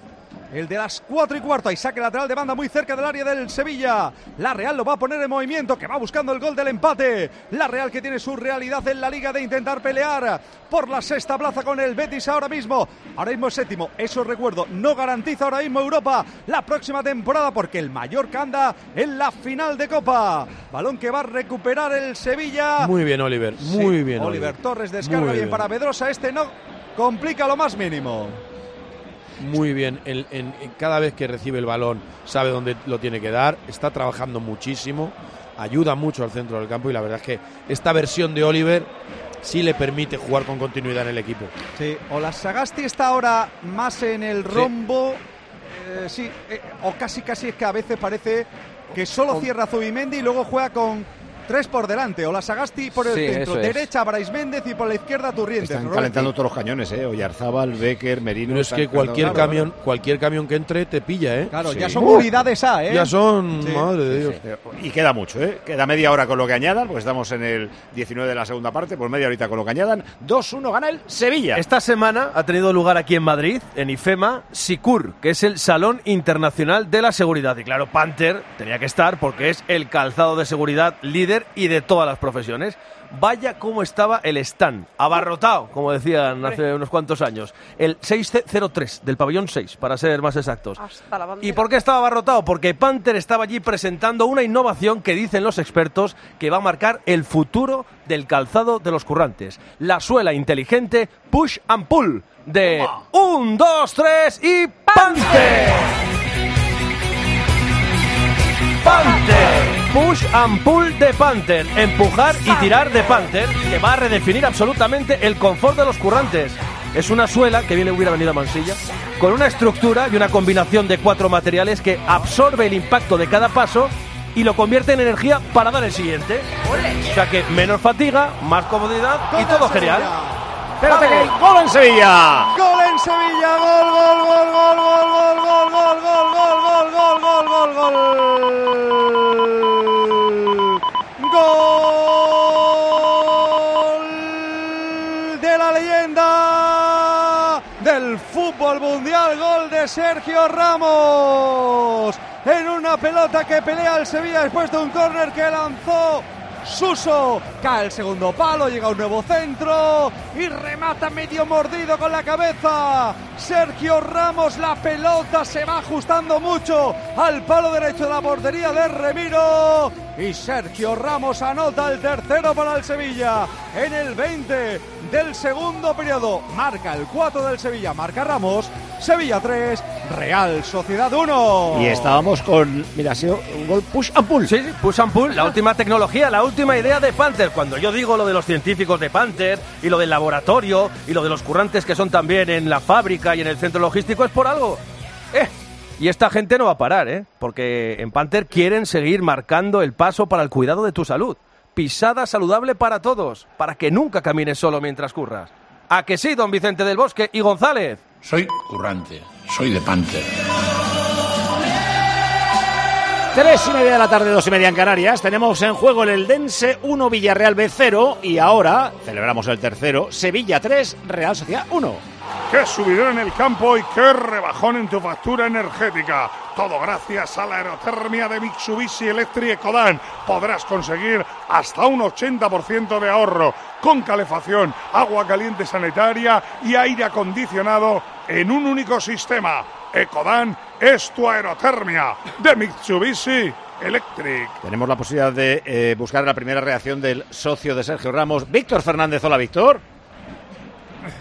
El de las 4 y cuarto. Hay saque lateral de banda muy cerca del área del Sevilla. La Real lo va a poner en movimiento, que va buscando el gol del empate. La Real que tiene su realidad en la liga de intentar pelear por la sexta plaza con el Betis ahora mismo. Ahora mismo es séptimo. Eso recuerdo, no garantiza ahora mismo Europa la próxima temporada porque el Mallorca anda en la final de Copa. Balón que va a recuperar el Sevilla. Muy bien, Oliver. Sí, Muy bien. Oliver Torres descarga bien. bien. para Pedrosa. Este no complica lo más mínimo. Muy bien. En- en- en cada vez que recibe el balón sabe dónde lo tiene que dar. Está trabajando muchísimo. Ayuda mucho al centro del campo y la verdad es que esta versión de Oliver sí le permite jugar con continuidad en el equipo. Sí, Sagasti está ahora más en el rombo. eh, sí, eh, o casi casi es que a veces parece que solo cierra Zubimendi y luego juega con tres por delante. O la Sagasti por el Sí, centro, derecha Brais Méndez y por la izquierda Turrientes. Están calentando todos los cañones, ¿eh? Oyarzábal, Becker, Merino. Pero es que cualquier Claro, camión, cualquier camión que entre te pilla, ¿eh? Claro, Sí. ya son unidades A, ¿eh? Ya son, Sí. madre de Dios. sí. Y queda mucho, ¿eh? Queda media hora con lo que añadan, porque estamos en el 19 de la segunda parte, pues media horita con lo que añadan. 2-1 gana el Sevilla. Esta semana ha tenido lugar aquí en Madrid, en IFEMA, SICUR, que es el Salón Internacional de la Seguridad. Y claro, Panther tenía que estar porque es el calzado de seguridad líder y de todas las profesiones. Vaya cómo estaba el stand, abarrotado, como decían hace unos cuantos años. El 603 del pabellón 6, para ser más exactos. ¿Y por qué estaba abarrotado? Porque Panther estaba allí presentando una innovación que dicen los expertos que va a marcar el futuro del calzado de los currantes. La suela inteligente Push and Pull de 1, 2, 3 y Panther. Panther. Push and Pull de Panther. Empujar y tirar de Panther que va a redefinir absolutamente el confort de los currantes. Es una suela que bien le hubiera venido a Mansilla, con una estructura y una combinación de cuatro materiales que absorbe el impacto de cada paso y lo convierte en energía para dar el siguiente. O sea que menos fatiga, más comodidad y todo genial. Espérate que hay gol en Sevilla. Gol en Sevilla, gol, gol, gol, gol, gol, gol, gol, gol, Gol. Fútbol mundial. Gol de Sergio Ramos. En una pelota que pelea el Sevilla después de un córner que lanzó Suso. Cae el segundo palo, llega un nuevo centro y remata medio mordido con la cabeza. Sergio Ramos, la pelota se va ajustando mucho al palo derecho de la portería de Remiro. Y Sergio Ramos anota el tercero para el Sevilla en el 20 del segundo periodo. Marca el 4 del Sevilla, marca Ramos. Sevilla 3, Real Sociedad 1. Oh. Y estábamos con, mira, ha sido un gol push and pull. Sí, sí, push and pull, la última tecnología, la última idea de Panther. Cuando yo digo lo de los científicos de Panther y lo del laboratorio y lo de los currantes que son también en la fábrica y en el centro logístico es por algo. Eh, y esta gente no va a parar, ¿eh? Porque en Panther quieren seguir marcando el paso para el cuidado de tu salud. Pisada saludable para todos, para que nunca camines solo mientras curras. ¿A que sí, don Vicente del Bosque y González? Soy currante, soy de Panther. Tres y media de la tarde, dos y media en Canarias. Tenemos en juego el Eldense 1, Villarreal B 0. Y ahora celebramos el tercero, Sevilla 3, Real Sociedad 1. Qué subidón en el campo y qué rebajón en tu factura energética. Todo gracias a la aerotermia de Mitsubishi Electric Ecodan. Podrás conseguir hasta un 80% de ahorro con calefacción, agua caliente sanitaria y aire acondicionado en un único sistema. Ecodan es tu aerotermia de Mitsubishi Electric. Tenemos la posibilidad de eh, buscar la primera reacción del socio de Sergio Ramos, Víctor Fernández. Hola, Víctor.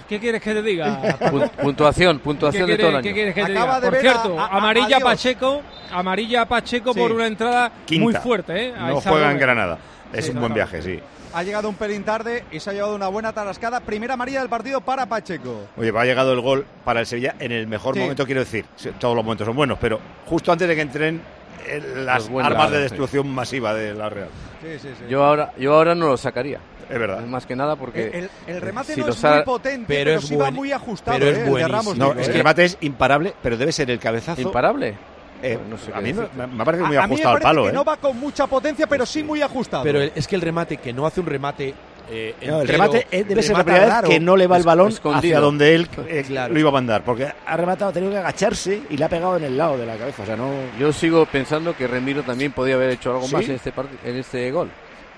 ¿Qué quieres que te diga? Pu- puntuación, puntuación ¿Qué de todo el año. qué quieres que te Acaba diga? de Por cierto, a- a- amarilla adiós. Pacheco, amarilla Pacheco Sí. por una entrada Quinta. muy fuerte, ¿eh? A No juega en. Granada. Es Sí, un buen viaje, sí. Ha llegado un pelín tarde y se ha llevado una buena tarascada. Primera amarilla del partido para Pacheco. Oye, va ha llegado el gol para el Sevilla en el mejor Sí. momento, quiero decir. Todos los momentos son buenos, pero justo antes de que entren eh, las armas de destrucción masiva de la Real. Sí, sí, sí. Yo ahora, yo ahora no lo sacaría. Es verdad. Más que nada porque. El, el remate si no es muy potente, pero, pero es sí va muy ajustado. pero es eh, el. Ramos, No, eh. que el remate es imparable, pero debe ser el cabezazo. ¿Imparable? Eh, No sé a mí me, decirte. me ha parecido muy A- a mí me ajustado al parece palo, que ¿eh? no va con mucha potencia, pero sí muy ajustado. Pero es que el remate, que no hace un remate. eh, No, el remate eh, debe ser la primera vez que no le va el balón escondido. hacia donde él eh, Claro. lo iba a mandar, porque ha rematado, ha tenido que agacharse y le ha pegado en el lado de la cabeza. O sea, no. Yo sigo pensando que Remiro también podía haber hecho algo ¿Sí? más en este, en este gol.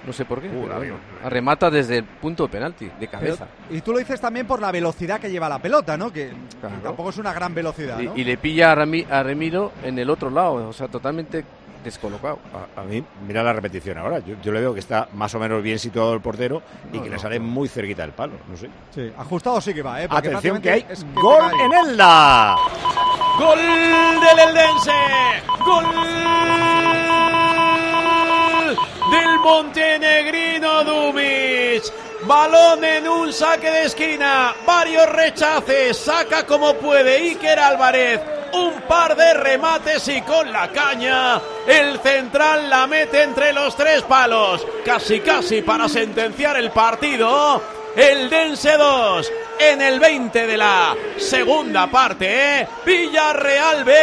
No sé por qué. Uh, pero. Remata desde el punto de penalti, de Pero- cabeza. y tú lo dices también por la velocidad que lleva la pelota, ¿no? Que Claro. tampoco es una gran velocidad, Y, ¿no? y le pilla a, Rami- a Remiro en el otro lado, o sea, totalmente descolocado. A, a mí, mira la repetición ahora. Yo, yo le veo que está más o menos bien situado el portero y No, que le sale no. muy cerquita del palo. No sé. Sí, ajustado sí que va, ¿eh? Porque Atención que hay gol en Elda. Gol del Eldense. Gol del montenegrino Dumic. Balón en un saque de esquina. Varios rechaces. Saca como puede Iker Álvarez. Un par de remates y con la caña. El central la mete entre los tres palos. Casi, casi para sentenciar el partido. El Dense 2 en el 20 de la segunda parte. Villarreal B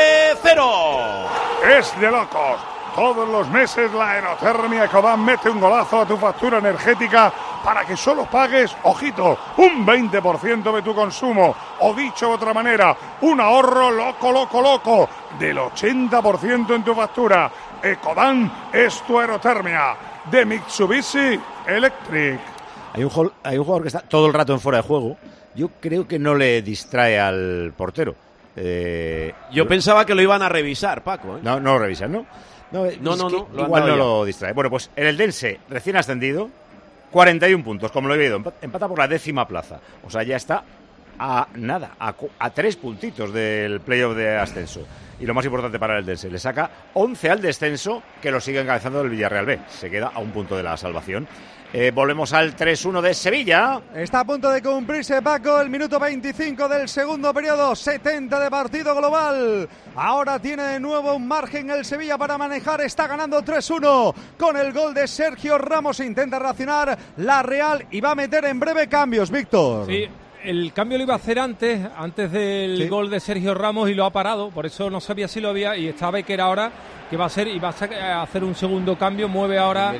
0. Es de locos. Todos los meses la aerotermia Ecodan mete un golazo a tu factura energética para que solo pagues, ojito, un 20% de tu consumo. O dicho de otra manera, un ahorro loco, loco, loco del 80% en tu factura. Ecodan es tu aerotermia de Mitsubishi Electric. Hay un, jol- hay un jugador que está todo el rato en fuera de juego. Yo creo que no le distrae al portero. Eh, Yo pensaba que lo iban a revisar, Paco. ¿eh? No, no lo revisan, ¿no? No, No, no, igual no ya. lo distrae. Bueno, pues el Eldense, recién ascendido, 41 puntos, como lo he empa- Empata por la décima plaza. O sea, ya está a nada, a, a tres puntitos del playoff de ascenso. Y lo más importante para el Eldense, le saca 11 al descenso, que lo sigue encabezando el Villarreal B. Se queda a un punto de la salvación. Eh, volvemos al 3-1 de Sevilla. Está a punto de cumplirse Paco el minuto 25 del segundo periodo, 70 de partido global. Ahora tiene de nuevo un margen el Sevilla para manejar, está ganando 3-1 con el gol de Sergio Ramos. Intenta reaccionar la Real y va a meter en breve cambios, Víctor. Sí, el cambio lo iba a hacer antes, antes del Sí. gol de Sergio Ramos y lo ha parado, por eso no sabía si lo había y está Becker ahora que va a hacer y va a hacer un segundo cambio, mueve ahora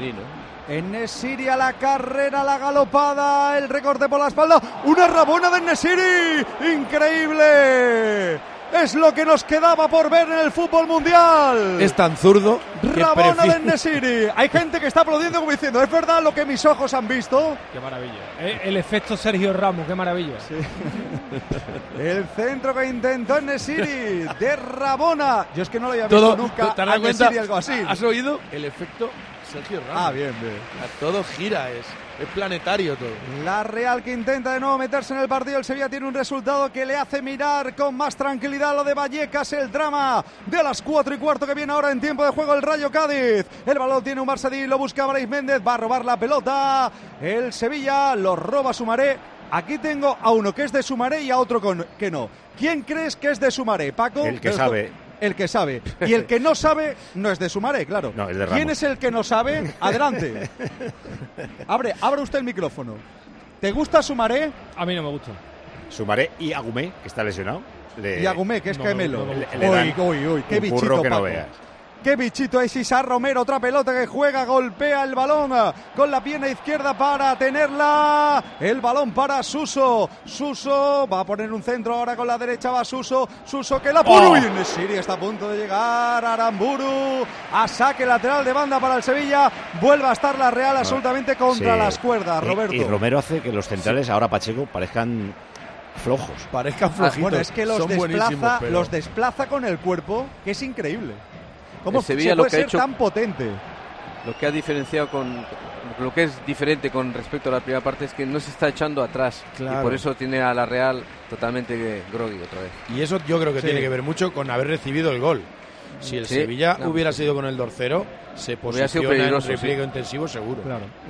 En Nesiri a la carrera, la galopada, el recorte por la espalda. Una rabona de Nesiri. Increíble. Es lo que nos quedaba por ver en el fútbol mundial. Es tan zurdo Rabona de Nesiri. Hay gente que está aplaudiendo como diciendo, ¿es verdad lo que mis ojos han visto? Qué maravilla. Eh, El efecto Sergio Ramos, qué maravilla. El centro que intentó Nesiri de Rabona. Yo es que no lo había Todo, visto nunca ¿te a? Nesiri algo así. ¿Has oído el efecto Sergio Ramos? Ah, bien, bien. A todo gira, es, es planetario todo. La Real que intenta de nuevo meterse en el partido. El Sevilla tiene un resultado que le hace mirar con más tranquilidad lo de Vallecas, el drama de las 4 y cuarto que viene ahora en tiempo de juego el Rayo Cádiz. El balón tiene un Barça lo busca Brais Méndez, va a robar la pelota. El Sevilla lo roba Sumaré. Aquí tengo a uno que es de Sumaré y a otro con- que no. ¿Quién crees que es de Sumaré, Paco? El que Esto- sabe. El que sabe. Y el que no sabe no es de Sumaré, claro. No, es de ¿Quién es el que no sabe? Adelante. Abre, abre usted el micrófono. ¿Te gusta Sumaré? A mí no me gusta. Sumaré y Agumé, que está lesionado. le- Y Agumé, que es no, Caemelo. no me gusta. le- le dan uy, uy, uy, qué un bichito, curro que no Paco. veas. Qué bichito es Isar Romero, otra pelota que juega, golpea el balón ah, con la pierna izquierda para tenerla. El balón para Suso. Suso va a poner un centro ahora con la derecha, va Suso. Suso que la pone. Oh. Uy, Nesiri está a punto de llegar. Aramburu a saque lateral de banda para el Sevilla. Vuelve a estar la Real absolutamente contra Sí. las cuerdas, Y- Roberto. Y, Romero hace que los centrales, ahora Pacheco, parezcan flojos. Parezcan Ah, flojitos. bueno, es que los son desplaza, pero- los desplaza con el cuerpo, que es increíble. ¿Cómo Sevilla se lo puede que ha ser hecho- tan potente? Lo que ha diferenciado con lo que es diferente con respecto a la primera parte es que no se está echando atrás Claro. y por eso tiene a la Real totalmente groggy otra vez. Y eso yo creo que Sí. tiene que ver mucho con haber recibido el gol. Si el Sí, Sevilla hubiera sido con el dorcero, se Hubiera sido posiciona en peligroso, repliegue sí. intensivo seguro.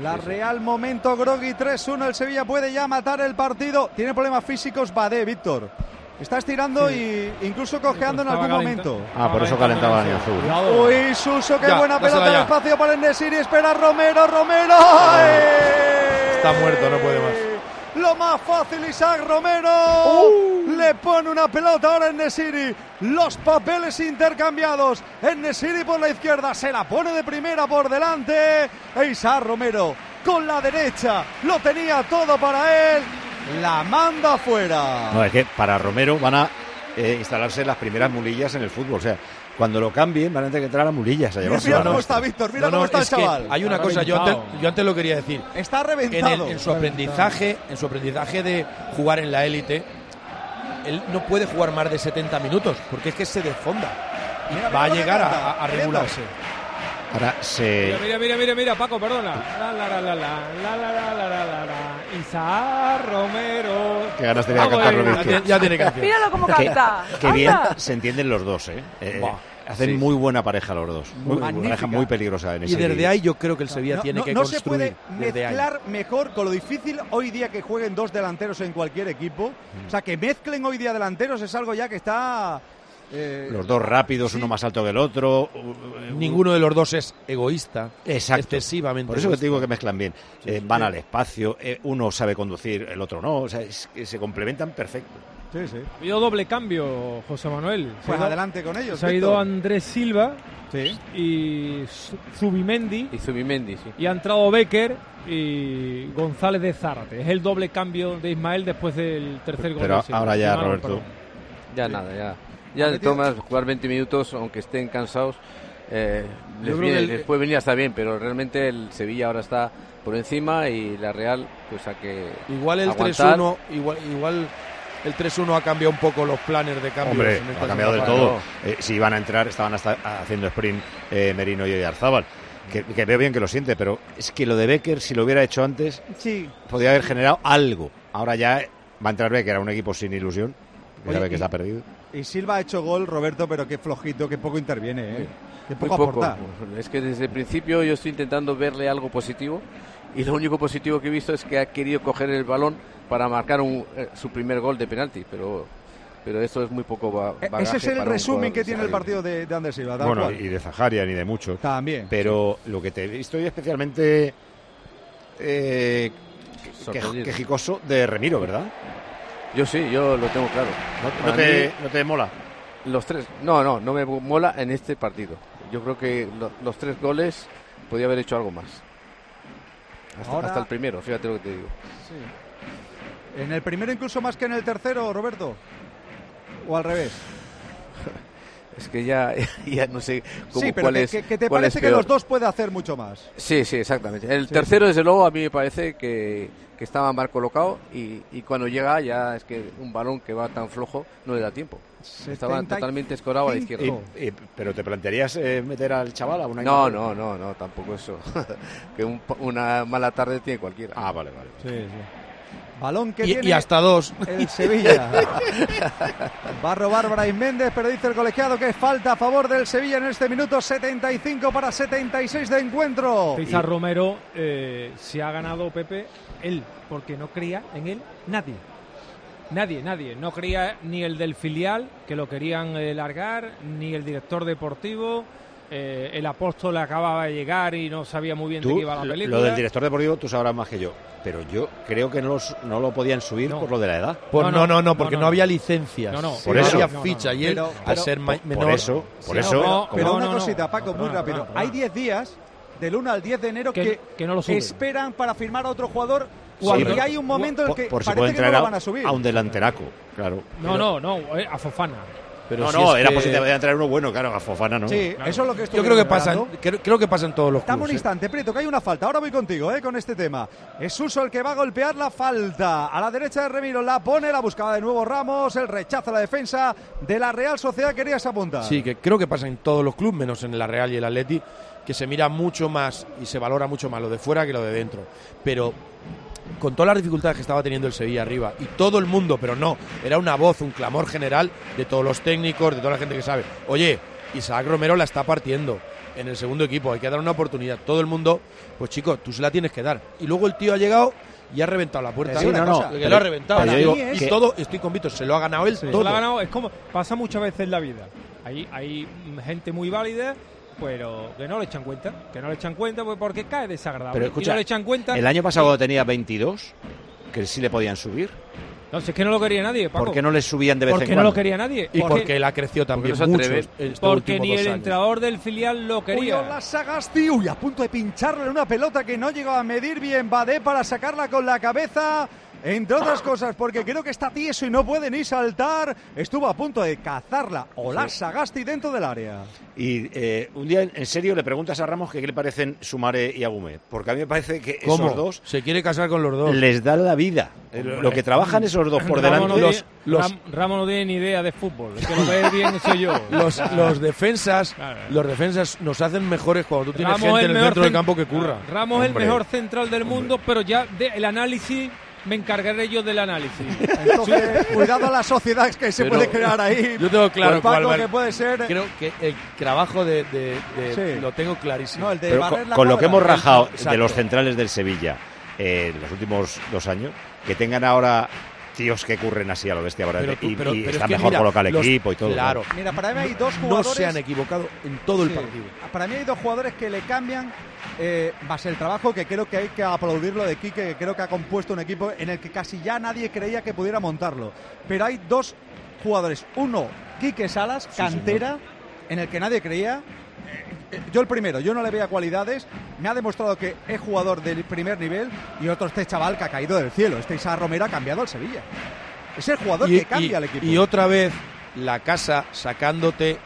La Real momento Grogui 3-1, el Sevilla puede ya matar el partido. Tiene problemas físicos Badé, Víctor. Está estirando y incluso cojeando en algún calenta- momento. Ah, por eso calentaba ni azul. Uy, Suso, qué Ya, buena pelota, ya. espacio para el Nesiri, espera Romero, Romero. ¡Ay! Está muerto, no puede más. Lo más fácil, Isaac Romero. Le pone una pelota ahora en Nesiri. Los papeles intercambiados. En Nesiri por la izquierda. Se la pone de primera por delante. E Isaac Romero con la derecha. Lo tenía todo para él. La manda afuera. No, es que para Romero van a eh, instalarse las primeras mulillas en el fútbol. O sea, cuando lo cambien van a tener que entrar a mulillas. A Mira, llevarse mira cómo está Víctor. Mira No, no, cómo está el es que chaval. hay una Está cosa, yo antes, yo antes lo quería decir. Está En, el- reventado. en su aprendizaje, en su aprendizaje de jugar en la élite, él no puede jugar más de 70 minutos, porque es que se desfonda. Y Mira, va a llegar a, regularse. Ahora se. Mira, mira, mira, mira, mira, Paco, perdona. La, la, la, la, la, la, la, la, la, la, la, la. Isaac Romero. Qué ganas tenía de Vamos, cantarlo, Ya, tiene- ya tiene canción. Míralo cómo canta. qué bien se entienden los dos, ¿eh? Eh, hacen sí. muy buena pareja los dos. Muy, Magnífica. pareja muy peligrosa en Y ese desde ahí yo creo que el Sevilla No, tiene no- que no construir. se puede mezclar mejor con lo difícil hoy día que jueguen dos delanteros en cualquier equipo. O sea, que mezclen hoy día delanteros es algo ya que está. Eh, Los dos rápidos, uno más alto que el otro. Ninguno de los dos es egoísta. Exacto. Excesivamente. Por eso que te digo que mezclan bien. Eh, van al espacio, eh, uno sabe conducir, el otro no. O sea, es que se complementan perfecto. Sí, sí. Ha habido doble cambio, José Manuel. Se Pues ha ido- adelante con ellos. Se ha ido. Andrés Silva Sí. y Zu- Zubimendi. Y Zubimendi, sí. Y ha entrado Becker y González de Zárate. Es el doble cambio de Ismael después del tercer gol. Pero ahora ya, Roberto. perdón. Ya nada, ya. Ya de todas jugar 20 minutos, aunque estén cansados, eh, les, viene- el- les puede venir hasta bien, pero realmente el Sevilla ahora está por encima y la Real, pues a que. Igual el aguantar. 3-1, igual, igual el 3-1 ha cambiado un poco los planes de cambio. Hombre, ha cambiado del todo. Eh, si iban a entrar, estaban hasta haciendo sprint eh, Merino y Arzábal. Que, que veo bien que lo siente, pero es que lo de Becker, si lo hubiera hecho antes, Sí. podría haber generado algo. Ahora ya va a entrar Becker a un equipo sin ilusión, Oye, que y- está perdido. Y Silva ha hecho gol, Roberto, pero qué flojito, qué poco interviene, ¿eh? Qué poco, poco. aporta. Es que desde el principio yo estoy intentando verle algo positivo y lo único positivo que he visto es que ha querido coger el balón para marcar un, eh, su primer gol de penalti, pero pero esto es muy poco E- bagaje Ese es el resumen que tiene el partido de, de Ander Silva. Bueno, cual. y de Zajaria ni de muchos. También. Pero lo que te he visto hoy especialmente eh, quejicoso de Remiro, ¿verdad? Yo sí, yo lo tengo claro. ¿No te, mí, no te mola? Los tres. No, no, no me mola en este partido. Yo creo que lo- los tres goles podía haber hecho algo más. Hasta, Ahora- hasta el primero, fíjate lo que te digo. Sí. En el primero incluso más que en el tercero, Roberto. O al revés. Es que ya, ya no sé cómo, sí, pero cuál que, es. que- que te cuál es parece que los dos puede hacer mucho más. Sí, sí, exactamente. El Sí. tercero, desde luego, a mí me parece que, que estaba mal colocado y, y cuando llega ya es que un balón que va tan flojo no le da tiempo. Estaba 75. totalmente escorado a la izquierda. Y- y- ¿Pero te plantearías eh, meter al chaval a una No, no, no, no, tampoco eso. que un- una mala tarde tiene cualquiera. Ah, vale, vale. Sí, sí. Balón que Y- tiene y hasta dos. El Sevilla. Va a robar Brahim Méndez, pero dice el colegiado que falta a favor del Sevilla en este minuto 75 para 76 de encuentro. César Romero eh, se ha ganado Pepe él, porque no creía en él nadie. Nadie, nadie. No creía ni el del filial, que lo querían eh, largar, ni el director deportivo. Eh, el apóstol acababa de llegar y no sabía muy bien de qué iba la lo- película. lo del director deportivo tú sabrás más que yo. Pero yo creo que no, los- no lo podían subir por lo de la edad. Pues no, no, no, porque no, había licencias. No, no. Sí, Por no eso. había ficha y él, Pero- al pero- ser por- menor... por eso, por Sí, eso. pero, como- pero una cosita, Paco, muy rápido. Hay 10 días, del 1 al 10 de enero, Que- que, que no lo suben. esperan para firmar a otro jugador Sí, cuando pero- hay un momento en el por, que por parece que no lo van a subir. a un delanteraco, claro. No, no, no, eh, a Fofana. Pero no, si no, es era que- posible de traer uno bueno, claro, a Fofana no. Sí, eso es lo que estoy Yo creo que pasa, creo, creo que pasa en todos los Dame un clubes. ¿eh? instante, Prieto, que hay una falta. Ahora voy contigo, ¿eh? Con este tema. Es Uso el que va a golpear la falta. A la derecha de Remiro la pone, la buscaba de nuevo Ramos, el rechaza la defensa de la Real Sociedad. Querías apuntar. Sí, que creo que pasa en todos los clubes, menos en la Real y el Atleti, que se mira mucho más y se valora mucho más lo de fuera que lo de dentro. Pero con todas las dificultades que estaba teniendo el Sevilla arriba y todo el mundo, pero no, era una voz, un clamor general de todos los técnicos, de toda la gente que sabe. Oye, Isaac Romero la está partiendo en el segundo equipo, hay que dar una oportunidad. Todo el mundo, pues chicos, tú se la tienes que dar. Y luego el tío ha llegado y ha reventado la puerta. Digo Sí, una no, no, cosa, que pero- lo ha reventado. Y digo, mí es- y todo, estoy convicto, se lo ha ganado él Se todo. lo ha ganado, es como pasa muchas veces en la vida. Hay, hay gente muy válida, pero que no le echan cuenta. Que no le echan cuenta pues, porque cae desagradable. Pero y escucha, no le echan cuenta. el año pasado tenía 22, que sí le podían subir. No, si es que no lo quería nadie, Paco. ¿Por qué no le subían de vez Porque en no cuando? lo quería nadie. Y Porque- porque él ha crecido también Porque no se mucho estos porque ni el entrenador del filial lo Uy, quería. la Sagasti, uy, a punto de pincharle una pelota que no llegó a medir bien Badé para sacarla con la cabeza. Entre otras cosas, porque creo que está tieso y no puede ni saltar. Estuvo a punto de cazarla. O la Sagasti dentro del área. Y eh, un día, en serio, le preguntas a Ramos que qué le parecen Sumare y Agumé. Porque a mí me parece que ¿Cómo? esos dos Se quiere casar con los dos. les dan la vida. Lo que trabajan esos dos por delante. no Los, tiene- los- Ram- Ramos no tiene ni idea de fútbol. El que lo ve bien soy yo. Los, los defensas, Claro. los defensas nos hacen mejores cuando tú tienes Ramos gente el en el mejor centro del campo que curra. Ramos es el mejor central del mundo, pero ya de- el análisis me encargaré yo del análisis. Entonces, cuidado a la sociedad que se Pero puede crear ahí. Yo tengo claro Con Paco, cuál va- que puede ser. Creo que el trabajo de, de- de- Sí. lo tengo clarísimo. No, el de pero barrer con, lo que hemos rajado Exacto. de los centrales del Sevilla eh, en los últimos dos años, que tengan ahora tíos que curren así a lo bestia ahora Pero y, pero- y pero es está que mejor mira, colocado el los- equipo y todo. Claro. Mira, para mí hay dos No jugadores. se han equivocado en todo el partido. Para mí hay dos jugadores que le cambian eh, más el trabajo que creo que hay que aplaudirlo de Quique, que creo que ha compuesto un equipo en el que casi ya nadie creía que pudiera montarlo. Pero hay dos jugadores. Uno, Quique Salas, cantera, en el que nadie creía. Eh, Yo el primero, yo no le veía cualidades, me ha demostrado que es jugador del primer nivel y otro este chaval que ha caído del cielo, este Isa Romero ha cambiado al Sevilla. Es el jugador que cambia al equipo. y otra vez la casa sacándote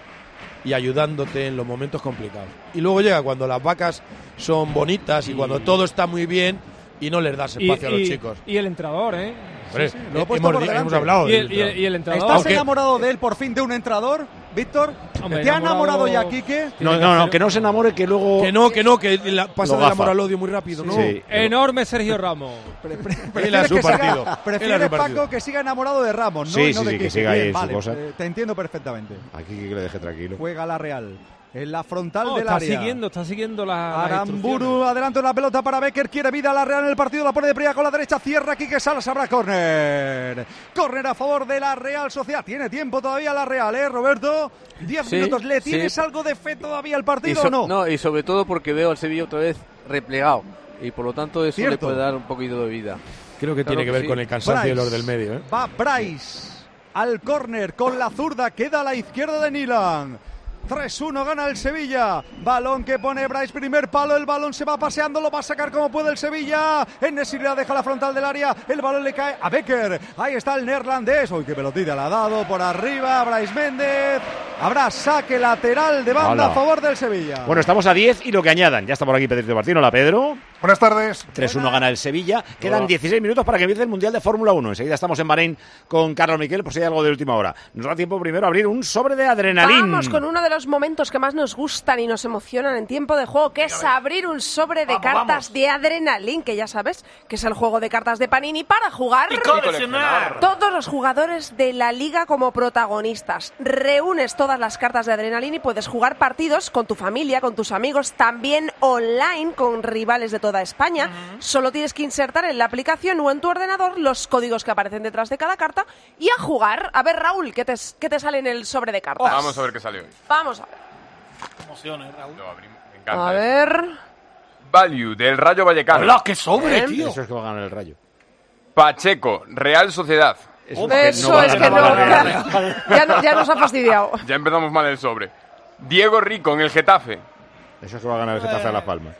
y ayudándote en los momentos complicados. Y luego llega cuando las vacas son bonitas y, cuando todo está muy bien y no les das Y, espacio a los y- chicos. y el entrenador, ¿eh? Hombre, sí, lo he eh, puesto hemos, hablado Y el, y el- y el entrenador. ¿Estás Aunque- enamorado de él por fin de un entrador, Víctor? Hombre, ¿Te ha enamorado enamorado- ya Quique? No, no, no, que no se enamore, que luego. Que no, que no, que la- pasa del amor al odio muy rápido, ¿no? Sí. Enorme Sergio Ramos. A su que siga- partido. prefieres, Él a su partido. Paco, que siga enamorado de Ramos, ¿no? Sí, Y no sí, de sí, que siga ahí Bien, en su vale, cosa. eh, te entiendo perfectamente. Aquí que le deje tranquilo. Juega la Real. En la frontal No, del está área. siguiendo, está siguiendo la. Aramburu, adelante la pelota para Becker, quiere vida a la Real en el partido, la pone de primera con la derecha, cierra Quique Salas, habrá córner. Córner a favor de la Real Sociedad. Tiene tiempo todavía la Real, ¿eh, Roberto? Diez Sí, minutos. ¿Le sí. tienes algo de fe todavía al Y partido so- o no? y sobre todo porque veo al Sevilla otra vez replegado. Y por lo tanto eso Cierto. le puede dar un poquito de vida. Creo que Claro tiene que que ver sí. con el cansancio de Bryce. los del medio. ¿eh? Va Bryce al córner con la zurda, queda a la izquierda de Nilan. 3-1 gana el Sevilla. Balón que pone Bryce, primer palo. El balón se va paseando, lo va a sacar como puede el Sevilla. En la deja la frontal del área. El balón le cae a Becker. Ahí está el neerlandés. Uy, qué pelotita le ha dado por arriba. Bryce Méndez. Habrá saque lateral de banda Hola. a favor del Sevilla. Bueno, estamos a 10 y lo que añadan. Ya está por aquí Pedrito Martín. Hola, Pedro. Buenas tardes. 3-1 gana el Sevilla. Quedan Hola. 16 minutos para que empiece el Mundial de Fórmula 1. Enseguida estamos en Bahrein con Carlos Miquel, por si hay algo de última hora. Nos da tiempo primero a abrir un sobre de adrenalina. Vamos con uno de los momentos que más nos gustan y nos emocionan en tiempo de juego, que es abrir un sobre de cartas de Adrenalin, que ya sabes que es el juego de cartas de Panini para jugar coleccionar. todos los jugadores de la liga como protagonistas. Reúnes todas las cartas de Adrenalin y puedes jugar partidos con tu familia, con tus amigos, también online con rivales de toda España. Solo tienes que insertar en la aplicación o en tu ordenador los códigos que aparecen detrás de cada carta y a jugar. A ver, Raúl, ¿qué te, qué te sale en el sobre de cartas? Vamos a ver qué sale hoy. Vamos a ver. Emociones, Raúl. Lo abrimos. Me encanta. A esto. ver. Value del Rayo Vallecano. ¡Hola, qué sobre, tío! Eso es que va a ganar el Rayo. Pacheco, Real Sociedad. Eso es que no. Ya, no- ya nos ha fastidiado. Ya empezamos mal el sobre. Diego Rico en el Getafe. Eso es que va a ganar el Getafe a Las Palmas.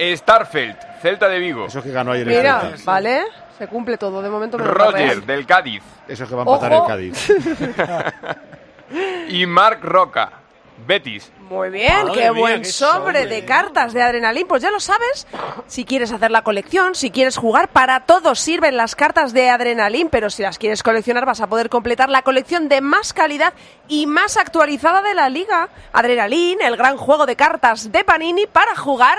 Starfelt, Celta de Vigo. Eso es que ganó ayer Mira, el Celta. vale. Se cumple todo. De momento me lo Roger del Cádiz. Eso es que va a empatar Ojo. el Cádiz. y Marc Roca, Betis. Muy bien, Madre qué mía, buen qué sobre sobre. de cartas de Adrenalin. Pues ya lo sabes, si quieres hacer la colección, si quieres jugar, para todo sirven las cartas de Adrenalin, pero si las quieres coleccionar vas a poder completar la colección de más calidad y más actualizada de la liga. Adrenalin, el gran juego de cartas de Panini para jugar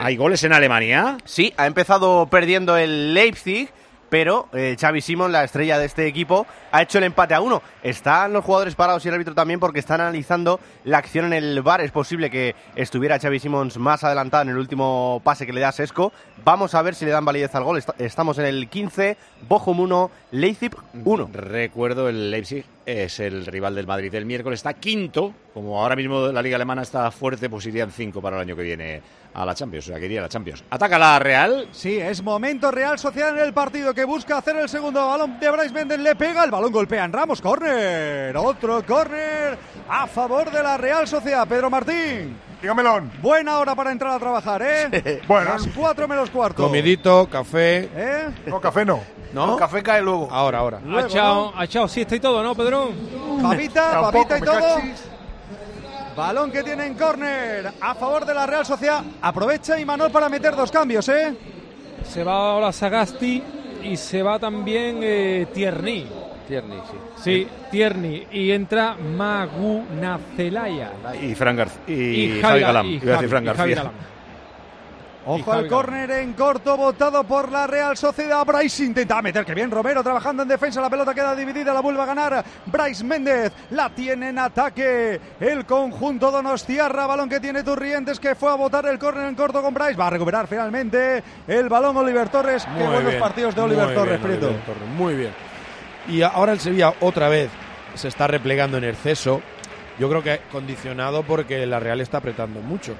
¿Hay goles en Alemania? Sí, ha empezado perdiendo el Leipzig, pero eh, Xavi Simon, la estrella de este equipo, ha hecho el empate a uno. Están los jugadores parados y el árbitro también porque están analizando la acción en el bar. Es posible que estuviera Xavi Simons más adelantado en el último pase que le da Sesco. Vamos a ver si le dan validez al gol. Est- Estamos en el 15, Bochum 1, Leipzig 1. Recuerdo, el Leipzig es el rival del Madrid. El miércoles está quinto. Como ahora mismo la Liga Alemana está fuerte, pues irían cinco para el año que viene a la Champions. O sea, que iría a la Champions. Ataca la Real. Sí, es momento Real Sociedad en el partido que busca hacer el segundo balón de Bryce Méndez. Le pega, el balón golpea en Ramos. Córner. Otro córner a favor de la Real Sociedad. Pedro Martín. Dígamelo. Buena hora para entrar a trabajar, ¿eh? Bueno. Las cuatro menos cuarto. Comidito, café. ¿Eh? No, café no. ¿No? café cae luego. Ahora, ahora. Ha echado, ha echado siesta y todo, ¿no, Pedro? Papita, papita y todo. cachis. Balón que tiene en córner a favor de la Real Sociedad. Aprovecha Imanol para meter dos cambios, ¿eh? Se va ahora Sagasti y se va también eh, Tierney. Tierney, sí. Sí, Tierney. Y entra Magunacelaya. Y Fran García. Y, Y Javi Galán. y Iba a decir Javi- y García. Ojo al córner en corto, votado por la Real Sociedad. Bryce intenta meter, que bien Romero trabajando en defensa. La pelota queda dividida, la vuelve a ganar Bryce Méndez. La tiene en ataque el conjunto Donostiarra. Balón que tiene Turrientes, que fue a votar el córner en corto con Bryce. Va a recuperar finalmente el balón Oliver Torres. Qué Muy buenos bien, partidos de Oliver bien, Torres. Oliver Torres, muy bien. Y ahora el Sevilla otra vez se está replegando en exceso. Yo creo que condicionado porque la Real está apretando mucho.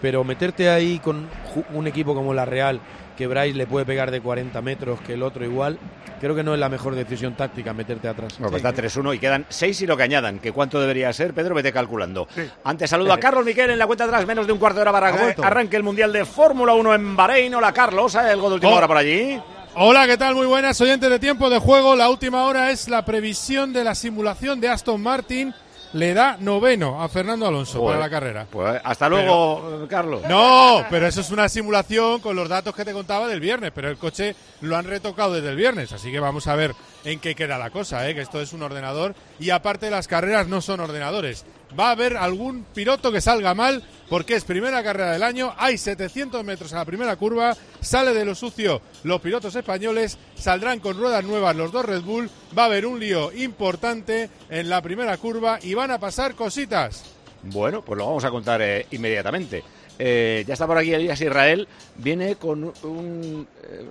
Pero meterte ahí con un equipo como la Real, que Bryce le puede pegar de 40 metros, que el otro igual, creo que no es la mejor decisión táctica meterte atrás. Bueno, pues está 3-1 y quedan 6 y lo que añadan. que cuánto debería ser, Pedro? Vete calculando. Antes saludo a Carlos Miquel en la cuenta atrás, menos de un cuarto de hora para que arranque el Mundial de Fórmula 1 en Bahrein. Hola, Carlos. ¿Hay algo de última Oh. hora por allí? Hola, ¿qué tal? Muy buenas oyentes de tiempo de juego. La última hora es la previsión de la simulación de Aston Martin. Le da noveno a Fernando Alonso Joder. para la carrera. Pues hasta luego, Carlos. No, pero eso es una simulación con los datos que te contaba del viernes, pero el coche lo han retocado desde el viernes, así que vamos a ver en qué queda la cosa, ¿eh? que esto es un ordenador y aparte las carreras no son ordenadores. Va a haber algún piloto que salga mal porque es primera carrera del año, hay 700 metros a la primera curva, sale de lo sucio los pilotos españoles, saldrán con ruedas nuevas los dos Red Bull, va a haber un lío importante en la primera curva y van a pasar cositas. Bueno, pues lo vamos a contar eh, inmediatamente. Eh, ya está por aquí Elías Israel. Viene con un, eh,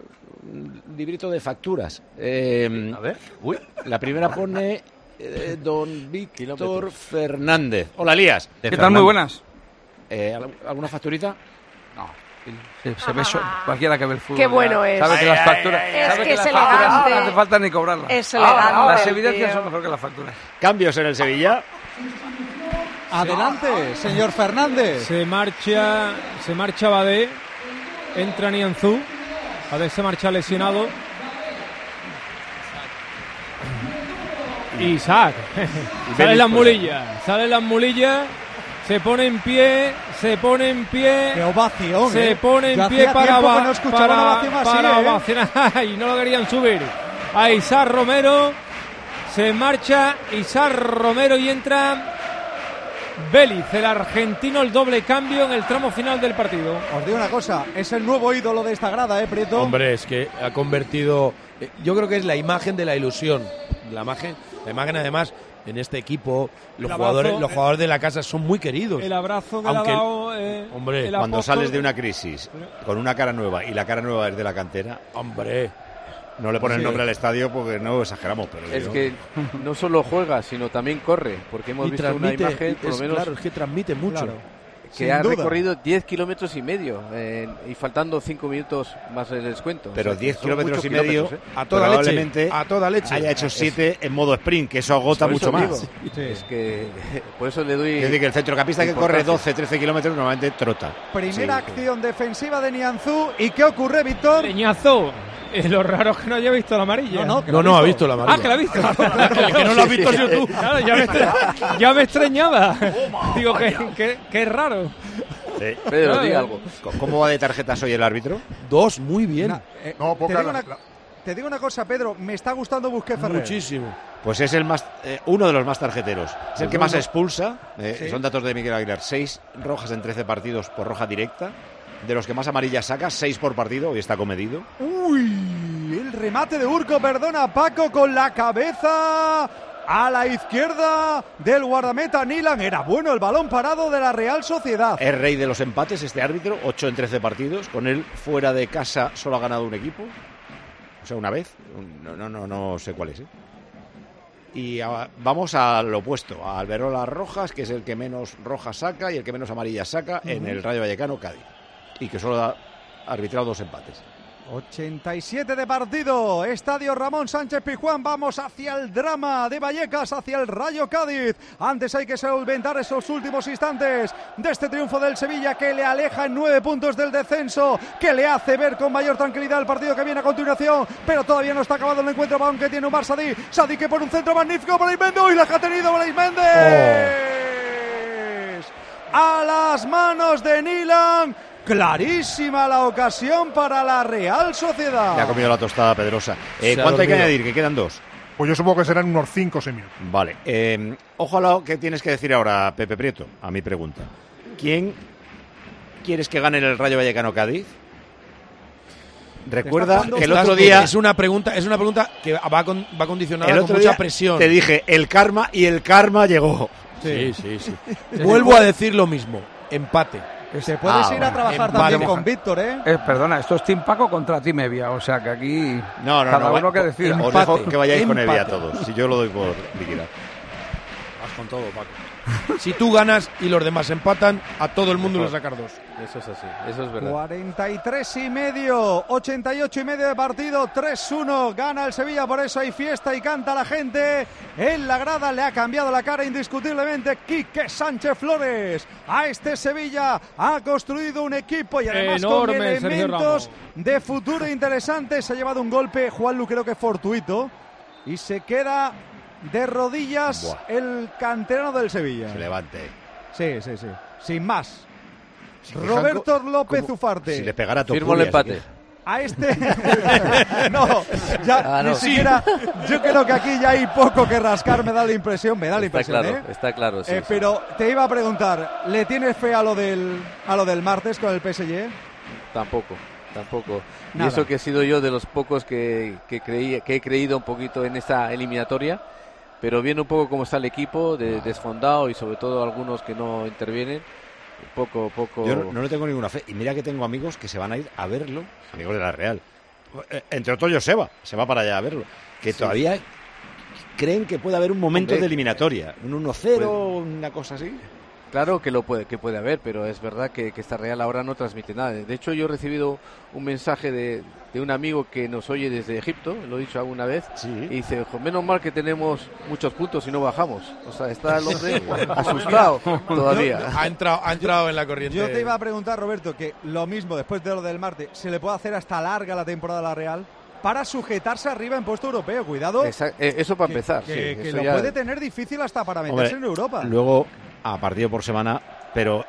un librito de facturas. Eh, a ver, uy, la primera pone eh, Don Víctor Fernández. Hola, Elías. ¿Qué tal? Muy buenas. Eh, ¿al- ¿Alguna facturita? No. Se, se ve so- cualquiera que ve el fútbol. Qué ya bueno es. Sabe que Ay, las facturas. ay, es sabe que es las facturas. No hace falta ni cobrarlas. Es elegante, Las evidencias tío. son mejor que las facturas. Cambios en el Sevilla. Adelante, señor Fernández. Se marcha, se marcha Badé, entra Nianzú, Badé se marcha lesionado. Isaac, sale Belis, las mulillas, sale las mulillas, se pone en pie, se pone en pie. Qué ovación, Se ¿eh? pone en Yo pie para, va- no para, una ovación así, para ¿eh? ovacionar y no lo querían subir. A Isaac Romero, se marcha Isaac Romero y entra Vélez, el argentino, el doble cambio en el tramo final del partido. Os digo una cosa, es el nuevo ídolo de esta grada, ¿eh, Prieto? Hombre, es que ha convertido. eh, Yo creo que es la imagen de la ilusión. La imagen, la imagen además, en este equipo, los jugadores, los jugadores de la casa son muy queridos. El abrazo que Aunque le el- ha dado eh, Hombre, el Cuando sales de una crisis con una cara nueva y la cara nueva es de la cantera, hombre, no le ponen Sí. nombre al estadio porque no exageramos, pero Es yo- que no solo juega, sino también corre, porque hemos y visto transmite, una imagen, por lo es- menos, claro, es que transmite mucho. Que Sin ha duda. recorrido 10 kilómetros y medio eh, y faltando 5 minutos más el descuento. pero O sea, que 10 son kilómetros y medio kilómetros, ¿eh? A toda leche, probablemente a toda leche. haya hecho Es- 7 en modo sprint, que eso agota eso mucho más. Es que por eso le doy. Es decir, que el centrocampista que corre importancia. 12, 13 kilómetros normalmente trota. Primera Sí. acción defensiva de Nianzú. ¿Y qué ocurre, Víctor? Leñazo. Eh, lo raro es que no haya visto la amarilla. No, no, No, no, ha visto la amarilla. Ah, que la ha visto. El que no lo ha visto sido tú. Claro, ya me, ya me extrañaba. Digo, que, que, que raro. Sí. Pedro, diga algo. ¿Cómo va de tarjetas hoy el árbitro? Dos, muy bien. Eh, No, te, poca digo la- una, te digo una cosa, Pedro. Me está gustando Busqué Ferrer. Muchísimo. Pues es el más, eh, uno de los más tarjeteros. Es el que más expulsa. eh, Sí. Son datos de Miguel Aguilar. Seis rojas en 13 partidos por roja directa. De los que más amarillas saca, seis por partido. Hoy está comedido. Uy, el remate de Urco, perdona Paco, con la cabeza a la izquierda del guardameta Nilan. Era bueno el balón parado de la Real Sociedad. Es rey de los empates este árbitro. 8 en 13 partidos. Con él fuera de casa solo ha ganado un equipo. O sea, una vez. No, no, no, no sé cuál es. ¿eh? Y ah, vamos al opuesto. A Alberola Rojas, que es el que menos rojas saca y el que menos amarillas saca en el Rayo Vallecano Cádiz. Y que solo ha arbitrado dos empates. 87 de partido, Estadio Ramón Sánchez Pijuán, vamos hacia el drama de Vallecas, hacia el Rayo Cádiz. Antes hay que solventar esos últimos instantes de este triunfo del Sevilla que le aleja en nueve puntos del descenso, que le hace ver con mayor tranquilidad el partido que viene a continuación, pero todavía no está acabado el encuentro, aunque tiene un Sadí, Sadí que por un centro magnífico para Méndez, y la que ha tenido Blaise Méndez. A las manos de Nilan. Clarísima la ocasión para la Real Sociedad. Le ha comido la tostada Pedrosa. Eh, ¿Cuánto hay que añadir? Que quedan dos. Pues yo supongo que serán unos 5 o 6 minutos. Vale. Eh, ojo a lo que tienes que decir ahora, Pepe Prieto, a mi pregunta. ¿Quién quieres que gane en el Rayo Vallecano Cádiz? Recuerda que el otro día, es una pregunta, es una pregunta que va, con, va condicionada el con mucha día presión. te dije el karma y el karma llegó. Sí, sí, sí. Vuelvo a decir lo mismo. Empate. Te puedes Ah, ir a trabajar Empate. también con Víctor, ¿eh? Eh, perdona, esto es Team Paco contra Team Evia, o sea que aquí No, no, cada no. uno que decida. Os Empate. dejo que vayáis con Evia Empate. todos. Si yo lo doy por liquidar. Vas con todo, Paco. Si tú ganas y los demás empatan, a todo el mundo le sacar dos. Eso es así, eso es verdad. 43 y medio, 88 y medio de partido, 3-1, gana el Sevilla, por eso hay fiesta y canta la gente. En la grada le ha cambiado la cara indiscutiblemente Quique Sánchez Flores. A este Sevilla ha construido un equipo y además Enorme, con elementos de futuro interesantes. Se ha llevado un golpe, Juanlu creo que fortuito, y se queda de rodillas Buah. el canterano del Sevilla. Se levante. Sí, sí, sí. Sin más. Si Roberto fijan López como- Ufarte. Si le pegara a Firmo el empate. A este. no, ya Ah, no. ni siquiera. Yo creo que aquí ya hay poco que rascar, me da la impresión, me da la Está impresión. claro, ¿eh? está claro. sí, Eh, sí. Pero te iba a preguntar, ¿le tienes fe a lo del, a lo del martes con el PSG? Tampoco, tampoco. Nada. Y eso que he sido yo de los pocos que, que, creí, que he creído un poquito en esta eliminatoria, pero viendo un poco cómo está el equipo, de- desfondado y sobre todo algunos que no intervienen, poco, poco... Yo no, no le tengo ninguna fe. Y mira que tengo amigos que se van a ir a verlo, amigos de la Real. Eh, Entre otros, Joseba, se va para allá a verlo. Que Sí. todavía creen que puede haber un momento Hombre, de eliminatoria. Un 1-0, una cosa así. Claro que lo puede, que puede haber, pero es verdad que, que esta Real ahora no transmite nada. De hecho, yo he recibido un mensaje de, de un amigo que nos oye desde Egipto, lo he dicho alguna vez, y dice, "Jo, menos mal que tenemos muchos puntos y no bajamos. O sea, está el hombre asustado todavía. Ha entrado, ha entrado en la corriente. Yo te iba a preguntar, Roberto, que lo mismo después de lo del martes, ¿se le puede hacer hasta larga la temporada a la Real? Para sujetarse arriba en puesto europeo, cuidado. Esa- eh, eso para que- empezar, Que, sí, que eso lo ya- puede tener difícil hasta para meterse Hombre, en Europa. Luego, a partido por semana, pero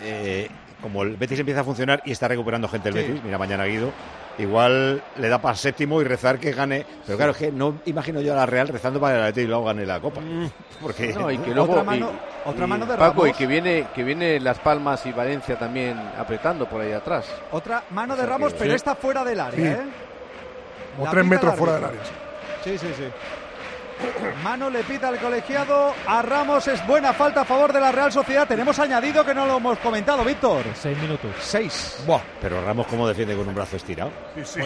eh, como el Betis empieza a funcionar y está recuperando gente el Sí. Betis, mira mañana Guido, igual le da para séptimo y rezar que gane. Pero claro, es que no imagino yo a la Real rezando para que el Betis luego gane la Copa. Porque No, y que luego, Otra mano- y- otra y, mano de Paco, y Ramos. que viene, que viene Las Palmas y Valencia también apretando por ahí atrás. Otra mano O de Ramos, que- pero Sí. está fuera del área, Sí. ¿eh? O La tres metros fuera del área. Sí, sí, sí. Mano le pita al colegiado a Ramos, es buena falta a favor de la Real Sociedad. Tenemos añadido que no lo hemos comentado, Víctor. Seis minutos. Seis. Buah, pero Ramos cómo defiende con un brazo estirado. Pues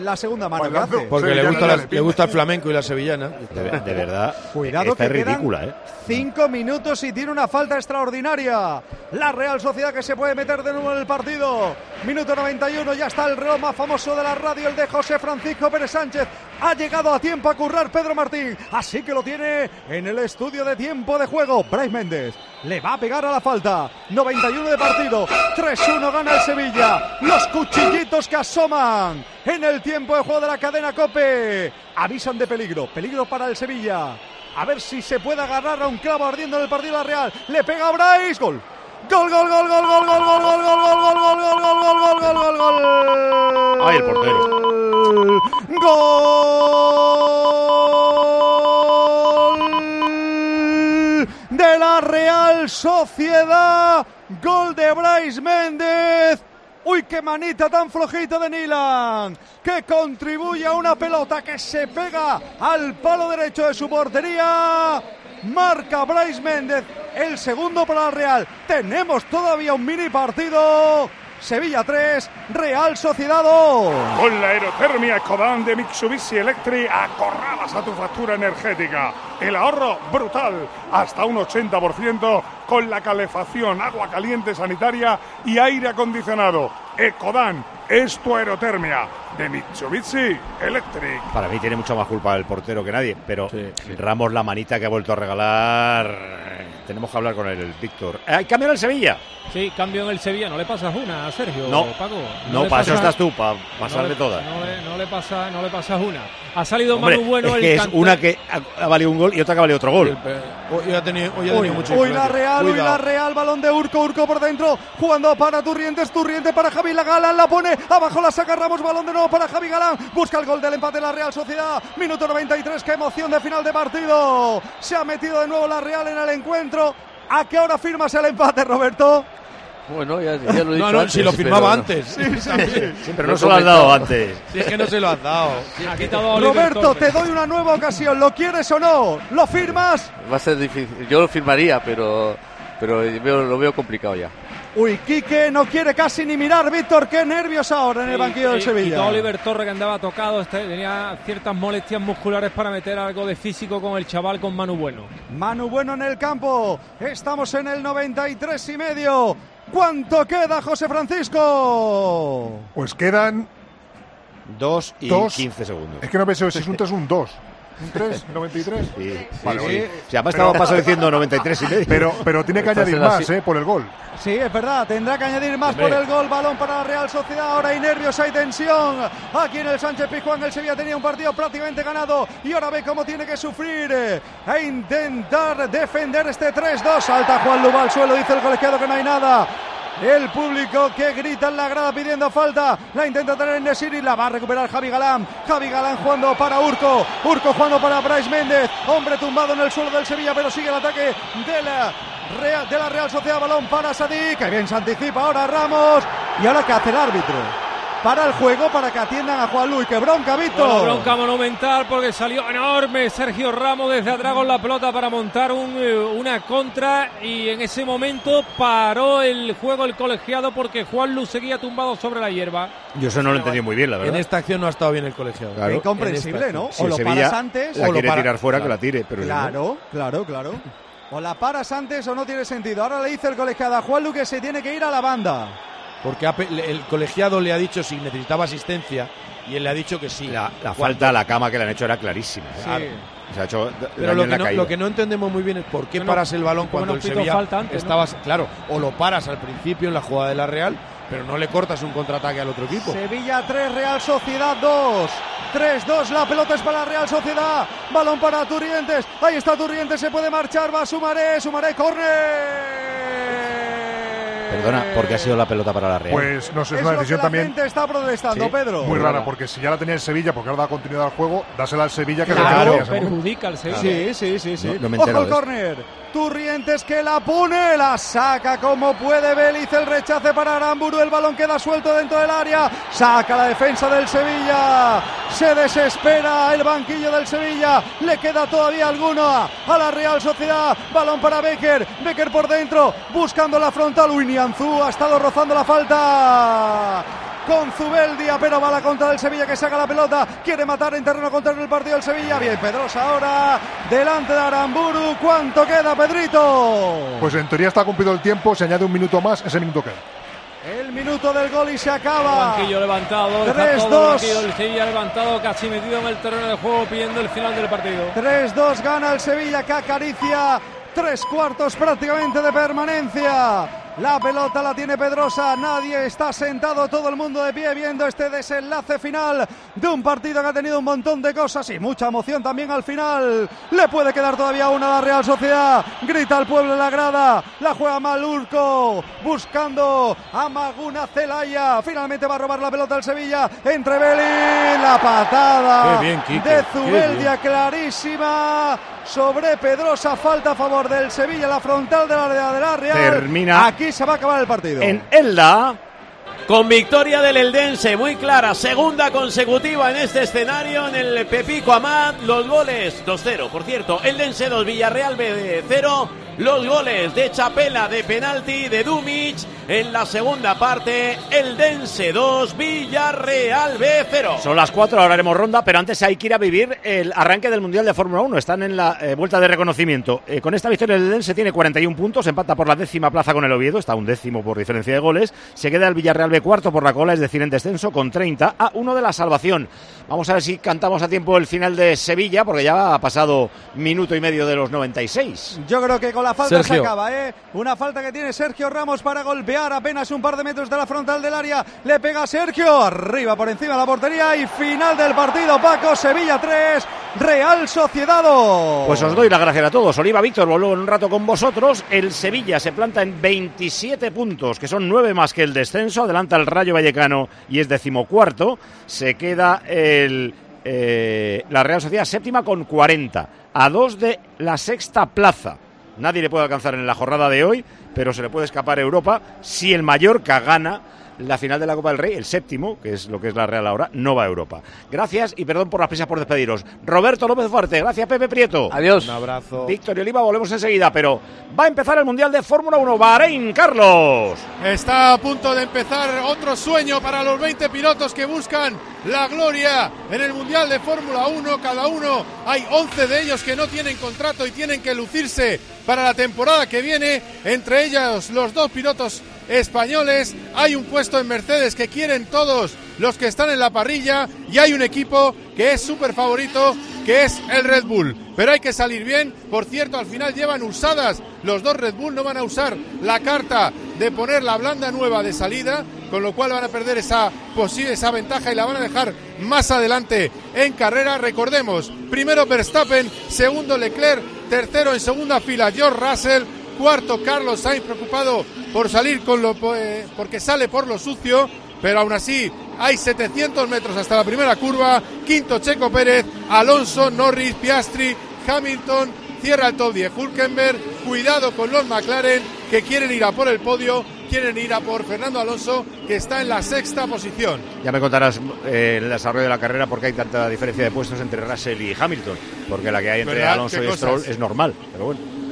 la segunda mano que hace. Porque le, gusta no la- le le gusta el flamenco y la sevillana. De, de verdad, Cuidado esta que es ridícula, ¿eh? Cinco minutos y tiene una falta extraordinaria. La Real Sociedad que se puede meter de nuevo en el partido. Minuto 91, ya está el reloj más famoso de la radio, el de José Francisco Pérez Sánchez. Ha llegado a tiempo a currar Pedro Martín. Así que lo tiene en el estudio de tiempo de juego. Bryce Méndez le va a pegar a la falta. 91 de partido. 3-1 gana el Sevilla. Los cuchillitos que asoman en el tiempo de juego de la cadena Cope. Avisan de peligro. Peligro para el Sevilla. A ver si se puede agarrar a un clavo ardiendo en el partido de la Real. Le pega a Bryce. Gol. Gol, gol, gol, gol, gol, gol, gol, gol, gol, gol, gol, gol, gol, gol, gol, gol, gol, gol. Ay, el portero. Gol de la Real Sociedad. Gol de Bryce Méndez. Uy, qué manita tan flojita de Nilan, que contribuye a una pelota que se pega al palo derecho de su portería. Marca Bryce Méndez el segundo para la Real. Tenemos todavía un mini partido. Sevilla 3, Real Sociedad 2. Con la aerotermia Ecodan de Mitsubishi Electric acorralas a tu factura energética. El ahorro brutal, hasta un 80% con la calefacción, agua caliente sanitaria y aire acondicionado. Ecodan es tu aerotermia de Mitsubishi Electric. Para mí tiene mucha más culpa el portero que nadie, pero Ramos la manita que ha vuelto a regalar. eh, Tenemos que hablar con él, el Víctor. ¿Hay cambio en el Sevilla? Sí, cambio en el Sevilla. ¿No le pasas una a Sergio, No, Paco? no, le para eso estás tú, para no pasarle le- todas. No le, no le pasa, no le pasas una. Ha salido Hombre, Manu Bueno es el que es una que ha, ha valido un gol y otra que ha valido otro gol. Hoy ha tenido, hoy ha Uy, tenido mucho uy, la. Real, uy, Cuidado. la Real, balón de Urco, Urco por dentro, jugando para Turrientes, Turriente para Javi Galán, la pone, abajo la saca Ramos, balón de nuevo para Javi Galán, busca el gol del empate de la Real Sociedad, minuto 93, qué emoción de final de partido, se ha metido de nuevo la Real en el encuentro, ¿a qué hora firmas el empate, Roberto? Bueno, ya, ya lo he dicho No, no, antes, si lo pero firmaba no. antes. Sí, sí, sí. Sí, pero no se lo has dado antes. Si es que no se lo has dado. Roberto, te doy una nueva ocasión, ¿lo quieres o no? ¿Lo firmas? Va a ser difícil. Yo lo firmaría, pero, pero veo- lo veo complicado ya. Uy, Quique no quiere casi ni mirar, Víctor, qué nervios ahora en el banquillo del Sevilla. quitó Oliver Torres que andaba tocado, este, tenía ciertas molestias musculares para meter algo de físico con el chaval, con Manu Bueno. Manu Bueno en el campo. Estamos en el 93 y medio. ¿Cuánto queda, José Francisco? Pues quedan Dos y Dos. 15 segundos. Es que no pensé si es un 3 un 2. ¿Un 3? ¿93? Sí, Vale, sí, sí. Si además Pero- estaba paso diciendo 93 y medio. Pero, pero tiene que añadir más, si- ¿eh? Por el gol. Sí, es verdad, tendrá que añadir más Hombre. por el gol. Balón para la Real Sociedad. Ahora hay nervios, hay tensión. Aquí en el Sánchez Pizjuán, el Sevilla tenía un partido prácticamente ganado y ahora ve cómo tiene que sufrir eh, e intentar defender este 3-2. Salta Juan Luba al suelo, dice el colegiado que no hay nada. El público que grita en la grada pidiendo falta. La intenta tener en Nesiri. La va a recuperar Javi Galán. Javi Galán jugando para Urco. Urco jugando para Bryce Méndez. Hombre tumbado en el suelo del Sevilla, pero sigue el ataque de la Real, Sociedad. Balón para Sadik. Que bien se anticipa ahora Ramos. Y ahora que hace el árbitro. Para el juego, para que atiendan a Juan Luis. ¡Qué bronca, Víctor! Bueno, bronca monumental porque salió enorme Sergio Ramos desde atrás con la pelota para montar un, eh, una contra y en ese momento paró el juego el colegiado porque Juan Luz seguía tumbado sobre la hierba. Yo eso no lo entendí muy bien, la verdad. En esta acción no ha estado bien el colegiado. Claro. Incomprensible, ¿no? Si o lo Sevilla paras antes la o lo quiere paras. tirar fuera, que Claro. la tire. Pero si no- Claro, claro, claro. O la paras antes o no tiene sentido. Ahora le dice el colegiado a Juanlu que se tiene que ir a la banda. Porque el colegiado le ha dicho si necesitaba asistencia y él le ha dicho que sí. La, la falta a la cama que le han hecho era clarísima. ¿eh? Claro. Se ha hecho d- Pero lo que, no, caída. lo que no entendemos muy bien es por qué No, paras el balón ¿cómo cuando no el Sevilla falta antes, no? estabas, claro, o lo paras al principio en la jugada de la Real, pero no le cortas un contraataque al otro equipo. Sevilla 3, Real Sociedad 2. 3-2, la pelota es para la Real Sociedad. Balón para Turrientes. Ahí está Turrientes, se puede marchar. Va Sumaré, Sumaré, córner. Perdona, ¿por qué ha sido la pelota para la Real? Pues no sé, es Es una lo decisión la también gente está protestando, Sí, Pedro. muy rara, porque si ya la tenía el Sevilla, porque ahora da continuidad al juego, dásela al Sevilla que Claro, momento. perjudica al Sevilla. Sí, sí, sí, sí. No- no me he Ojo el córner. Turrientes que la pone, la saca como puede Vélez, el rechace para Aramburu, el balón queda suelto dentro del área, saca la defensa del Sevilla, se desespera el banquillo del Sevilla, le queda todavía alguno. A la Real Sociedad, balón para Becker, Becker por dentro, buscando la frontal, Winianzú ha estado rozando la falta. Con Zubeldia, pero va la contra del Sevilla que saca la pelota, quiere matar en terreno contrario el partido del Sevilla, bien Pedrosa ahora, delante de Aramburu, ¿cuánto queda Pedrito? Pues en teoría está cumplido el tiempo, se añade un minuto más, ese minuto queda. El minuto del gol y se acaba. Banquillo levantado, está 3-2. todo el Sevilla levantado, casi metido en el terreno de juego pidiendo el final del partido. 3-2 gana el Sevilla que acaricia tres cuartos prácticamente de permanencia. La pelota la tiene Pedrosa, nadie está sentado, todo el mundo de pie viendo este desenlace final de un partido que ha tenido un montón de cosas y mucha emoción también al final. Le puede quedar todavía una a la Real Sociedad, grita al pueblo en la grada, la juega Malurco, buscando a Maguna Celaya, finalmente va a robar la pelota al Sevilla, entre Belín, la patada bien, de Zubeldia clarísima sobre Pedrosa, falta a favor del Sevilla, la frontal de la área de la Real. Termina. Aquí se va a acabar el partido. En Elda. Con victoria del Eldense, muy clara, segunda consecutiva en este escenario en el Pepico Amat, los goles 2-0, por cierto, Eldense 2, Villarreal B 0, los goles de Chapela de penalti de Dumic en la segunda parte, Eldense 2, Villarreal B 0. Son las 4, ahora haremos ronda, pero antes hay que ir a vivir el arranque del Mundial de Fórmula 1. Están en la eh, vuelta de reconocimiento. Eh, con esta victoria el Eldense tiene 41 puntos, empata por la décima plaza con el Oviedo, está un décimo por diferencia de goles. Se queda el Villarreal B cuarto por la cola, es decir, en descenso con 30 a uno de la salvación. Vamos a ver si cantamos a tiempo el final de Sevilla, porque ya ha pasado minuto y medio de los 96. Yo creo que con la falta se acaba, ¿eh? Una falta que tiene Sergio Ramos para golpear apenas un par de metros de la frontal del área. Le pega Sergio, arriba por encima de la portería y final del partido. Paco, Sevilla 3, Real Sociedad 2. Pues os doy las gracias a todos. Oliva Víctor, vuelvo en un rato con vosotros. El Sevilla se planta en 27 puntos, que son 9 más que el descenso. Adelanta el Rayo Vallecano y es decimocuarto. Se queda el, eh, la Real Sociedad séptima con 40, a dos de la sexta plaza. Nadie le puede alcanzar en la jornada de hoy, pero se le puede escapar Europa si el Mallorca gana la final de la Copa del Rey, el séptimo, que es lo que es la Real ahora, no va a Europa. Gracias y perdón por las prisas por despediros. Roberto López Fuerte, gracias Pepe Prieto. Adiós. Un abrazo. Víctor y Oliva, volvemos enseguida, pero va a empezar el Mundial de Fórmula 1 Bahrein, Carlos. Está a punto de empezar otro sueño para los 20 pilotos que buscan la gloria en el Mundial de Fórmula 1. Cada uno, hay 11 de ellos que no tienen contrato y tienen que lucirse para la temporada que viene. Entre ellos los dos pilotos españoles. Hay un puesto en Mercedes que quieren todos los que están en la parrilla y hay un equipo que es súper favorito que es el Red Bull. Pero hay que salir bien. Por cierto, al final llevan usadas los dos Red Bull. No van a usar la carta de poner la blanda nueva de salida, con lo cual van a perder esa posible esa ventaja y la van a dejar más adelante en carrera. Recordemos, primero Verstappen, segundo Leclerc, tercero en segunda fila George Russell, cuarto Carlos Sainz preocupado por salir con lo eh, porque sale por lo sucio, pero aún así hay 700 metros hasta la primera curva. Quinto Checo Pérez, Alonso, Norris, Piastri, Hamilton. Cierra el top 10 Hulkenberg. Cuidado con los McLaren que quieren ir a por el podio. Quieren ir a por Fernando Alonso que está en la sexta posición. Ya me contarás eh, el desarrollo de la carrera porque hay tanta diferencia de puestos entre Russell y Hamilton, porque la que hay entre ¿Verdad? Alonso ¿Qué y cosas? Stroll es normal, pero bueno.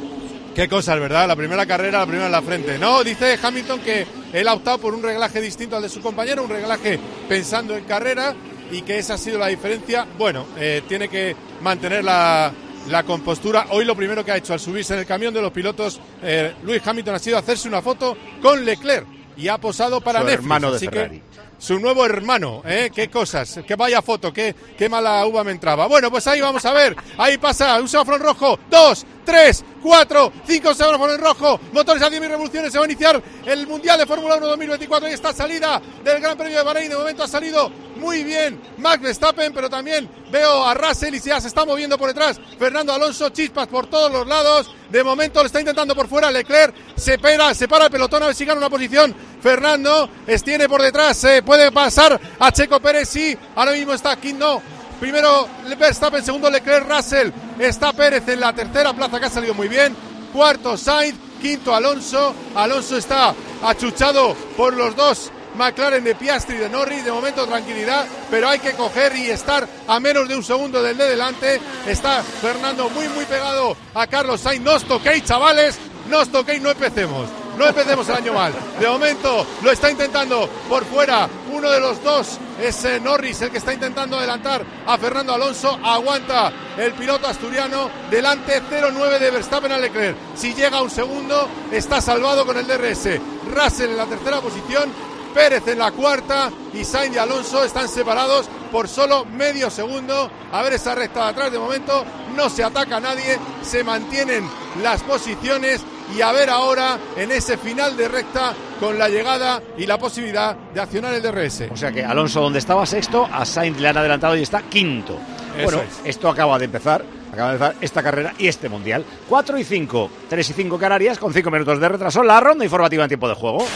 Qué cosas, ¿verdad? La primera carrera, la primera en la frente. No, dice Hamilton que él ha optado por un reglaje distinto al de su compañero, un reglaje pensando en carrera y que esa ha sido la diferencia. Bueno, eh, tiene que mantener la, la compostura. Hoy lo primero que ha hecho al subirse en el camión de los pilotos, eh, Luis Hamilton ha sido hacerse una foto con Leclerc y ha posado para Su Netflix. hermano de así que Ferrari. su nuevo hermano, ¿eh? Qué cosas, qué vaya foto, qué, qué mala uva me entraba. Bueno, pues ahí vamos a ver, ahí pasa un en rojo, dos, tres, cuatro, cinco semáforos en rojo, motores a 10.000 revoluciones, se va a iniciar el Mundial de Fórmula 1 2024 y esta salida del Gran Premio de Bahrein, de momento ha salido muy bien Max Verstappen, pero también veo a Russell y se está moviendo por detrás. Fernando Alonso, chispas por todos los lados, de momento lo está intentando por fuera. Leclerc, se para, se para el pelotón a ver si gana una posición. Fernando, tiene por detrás, se puede pasar a Checo Pérez, sí, ahora mismo está aquí, no, Primero Verstappen, segundo Leclerc, Russell, está Pérez en la tercera plaza que ha salido muy bien. Cuarto Sainz, quinto Alonso. Alonso está achuchado por los dos McLaren de Piastri y de Norris. De momento tranquilidad, pero hay que coger y estar a menos de un segundo del de delante. Está Fernando muy muy pegado a Carlos Sainz. No os toquéis, chavales, no os toquéis, no empecemos. No empecemos el año mal. De momento lo está intentando por fuera. Uno de los dos es eh, Norris el que está intentando adelantar a Fernando Alonso. Aguanta el piloto asturiano. Delante 0-9 de Verstappen a Leclerc. Si llega un segundo, está salvado con el DRS. Russell en la tercera posición. Pérez en la cuarta y Sainz y Alonso están separados por solo medio segundo. A ver esa recta de atrás de momento. No se ataca a nadie. Se mantienen las posiciones y a ver ahora en ese final de recta con la llegada y la posibilidad de accionar el DRS. O sea que Alonso, donde estaba sexto, a Sainz le han adelantado y está quinto. Eso bueno, es. esto acaba de empezar. Acaba de empezar esta carrera y este mundial. 4 y 5, 3 y 5 Canarias, con 5 minutos de retraso. La ronda informativa en tiempo de juego.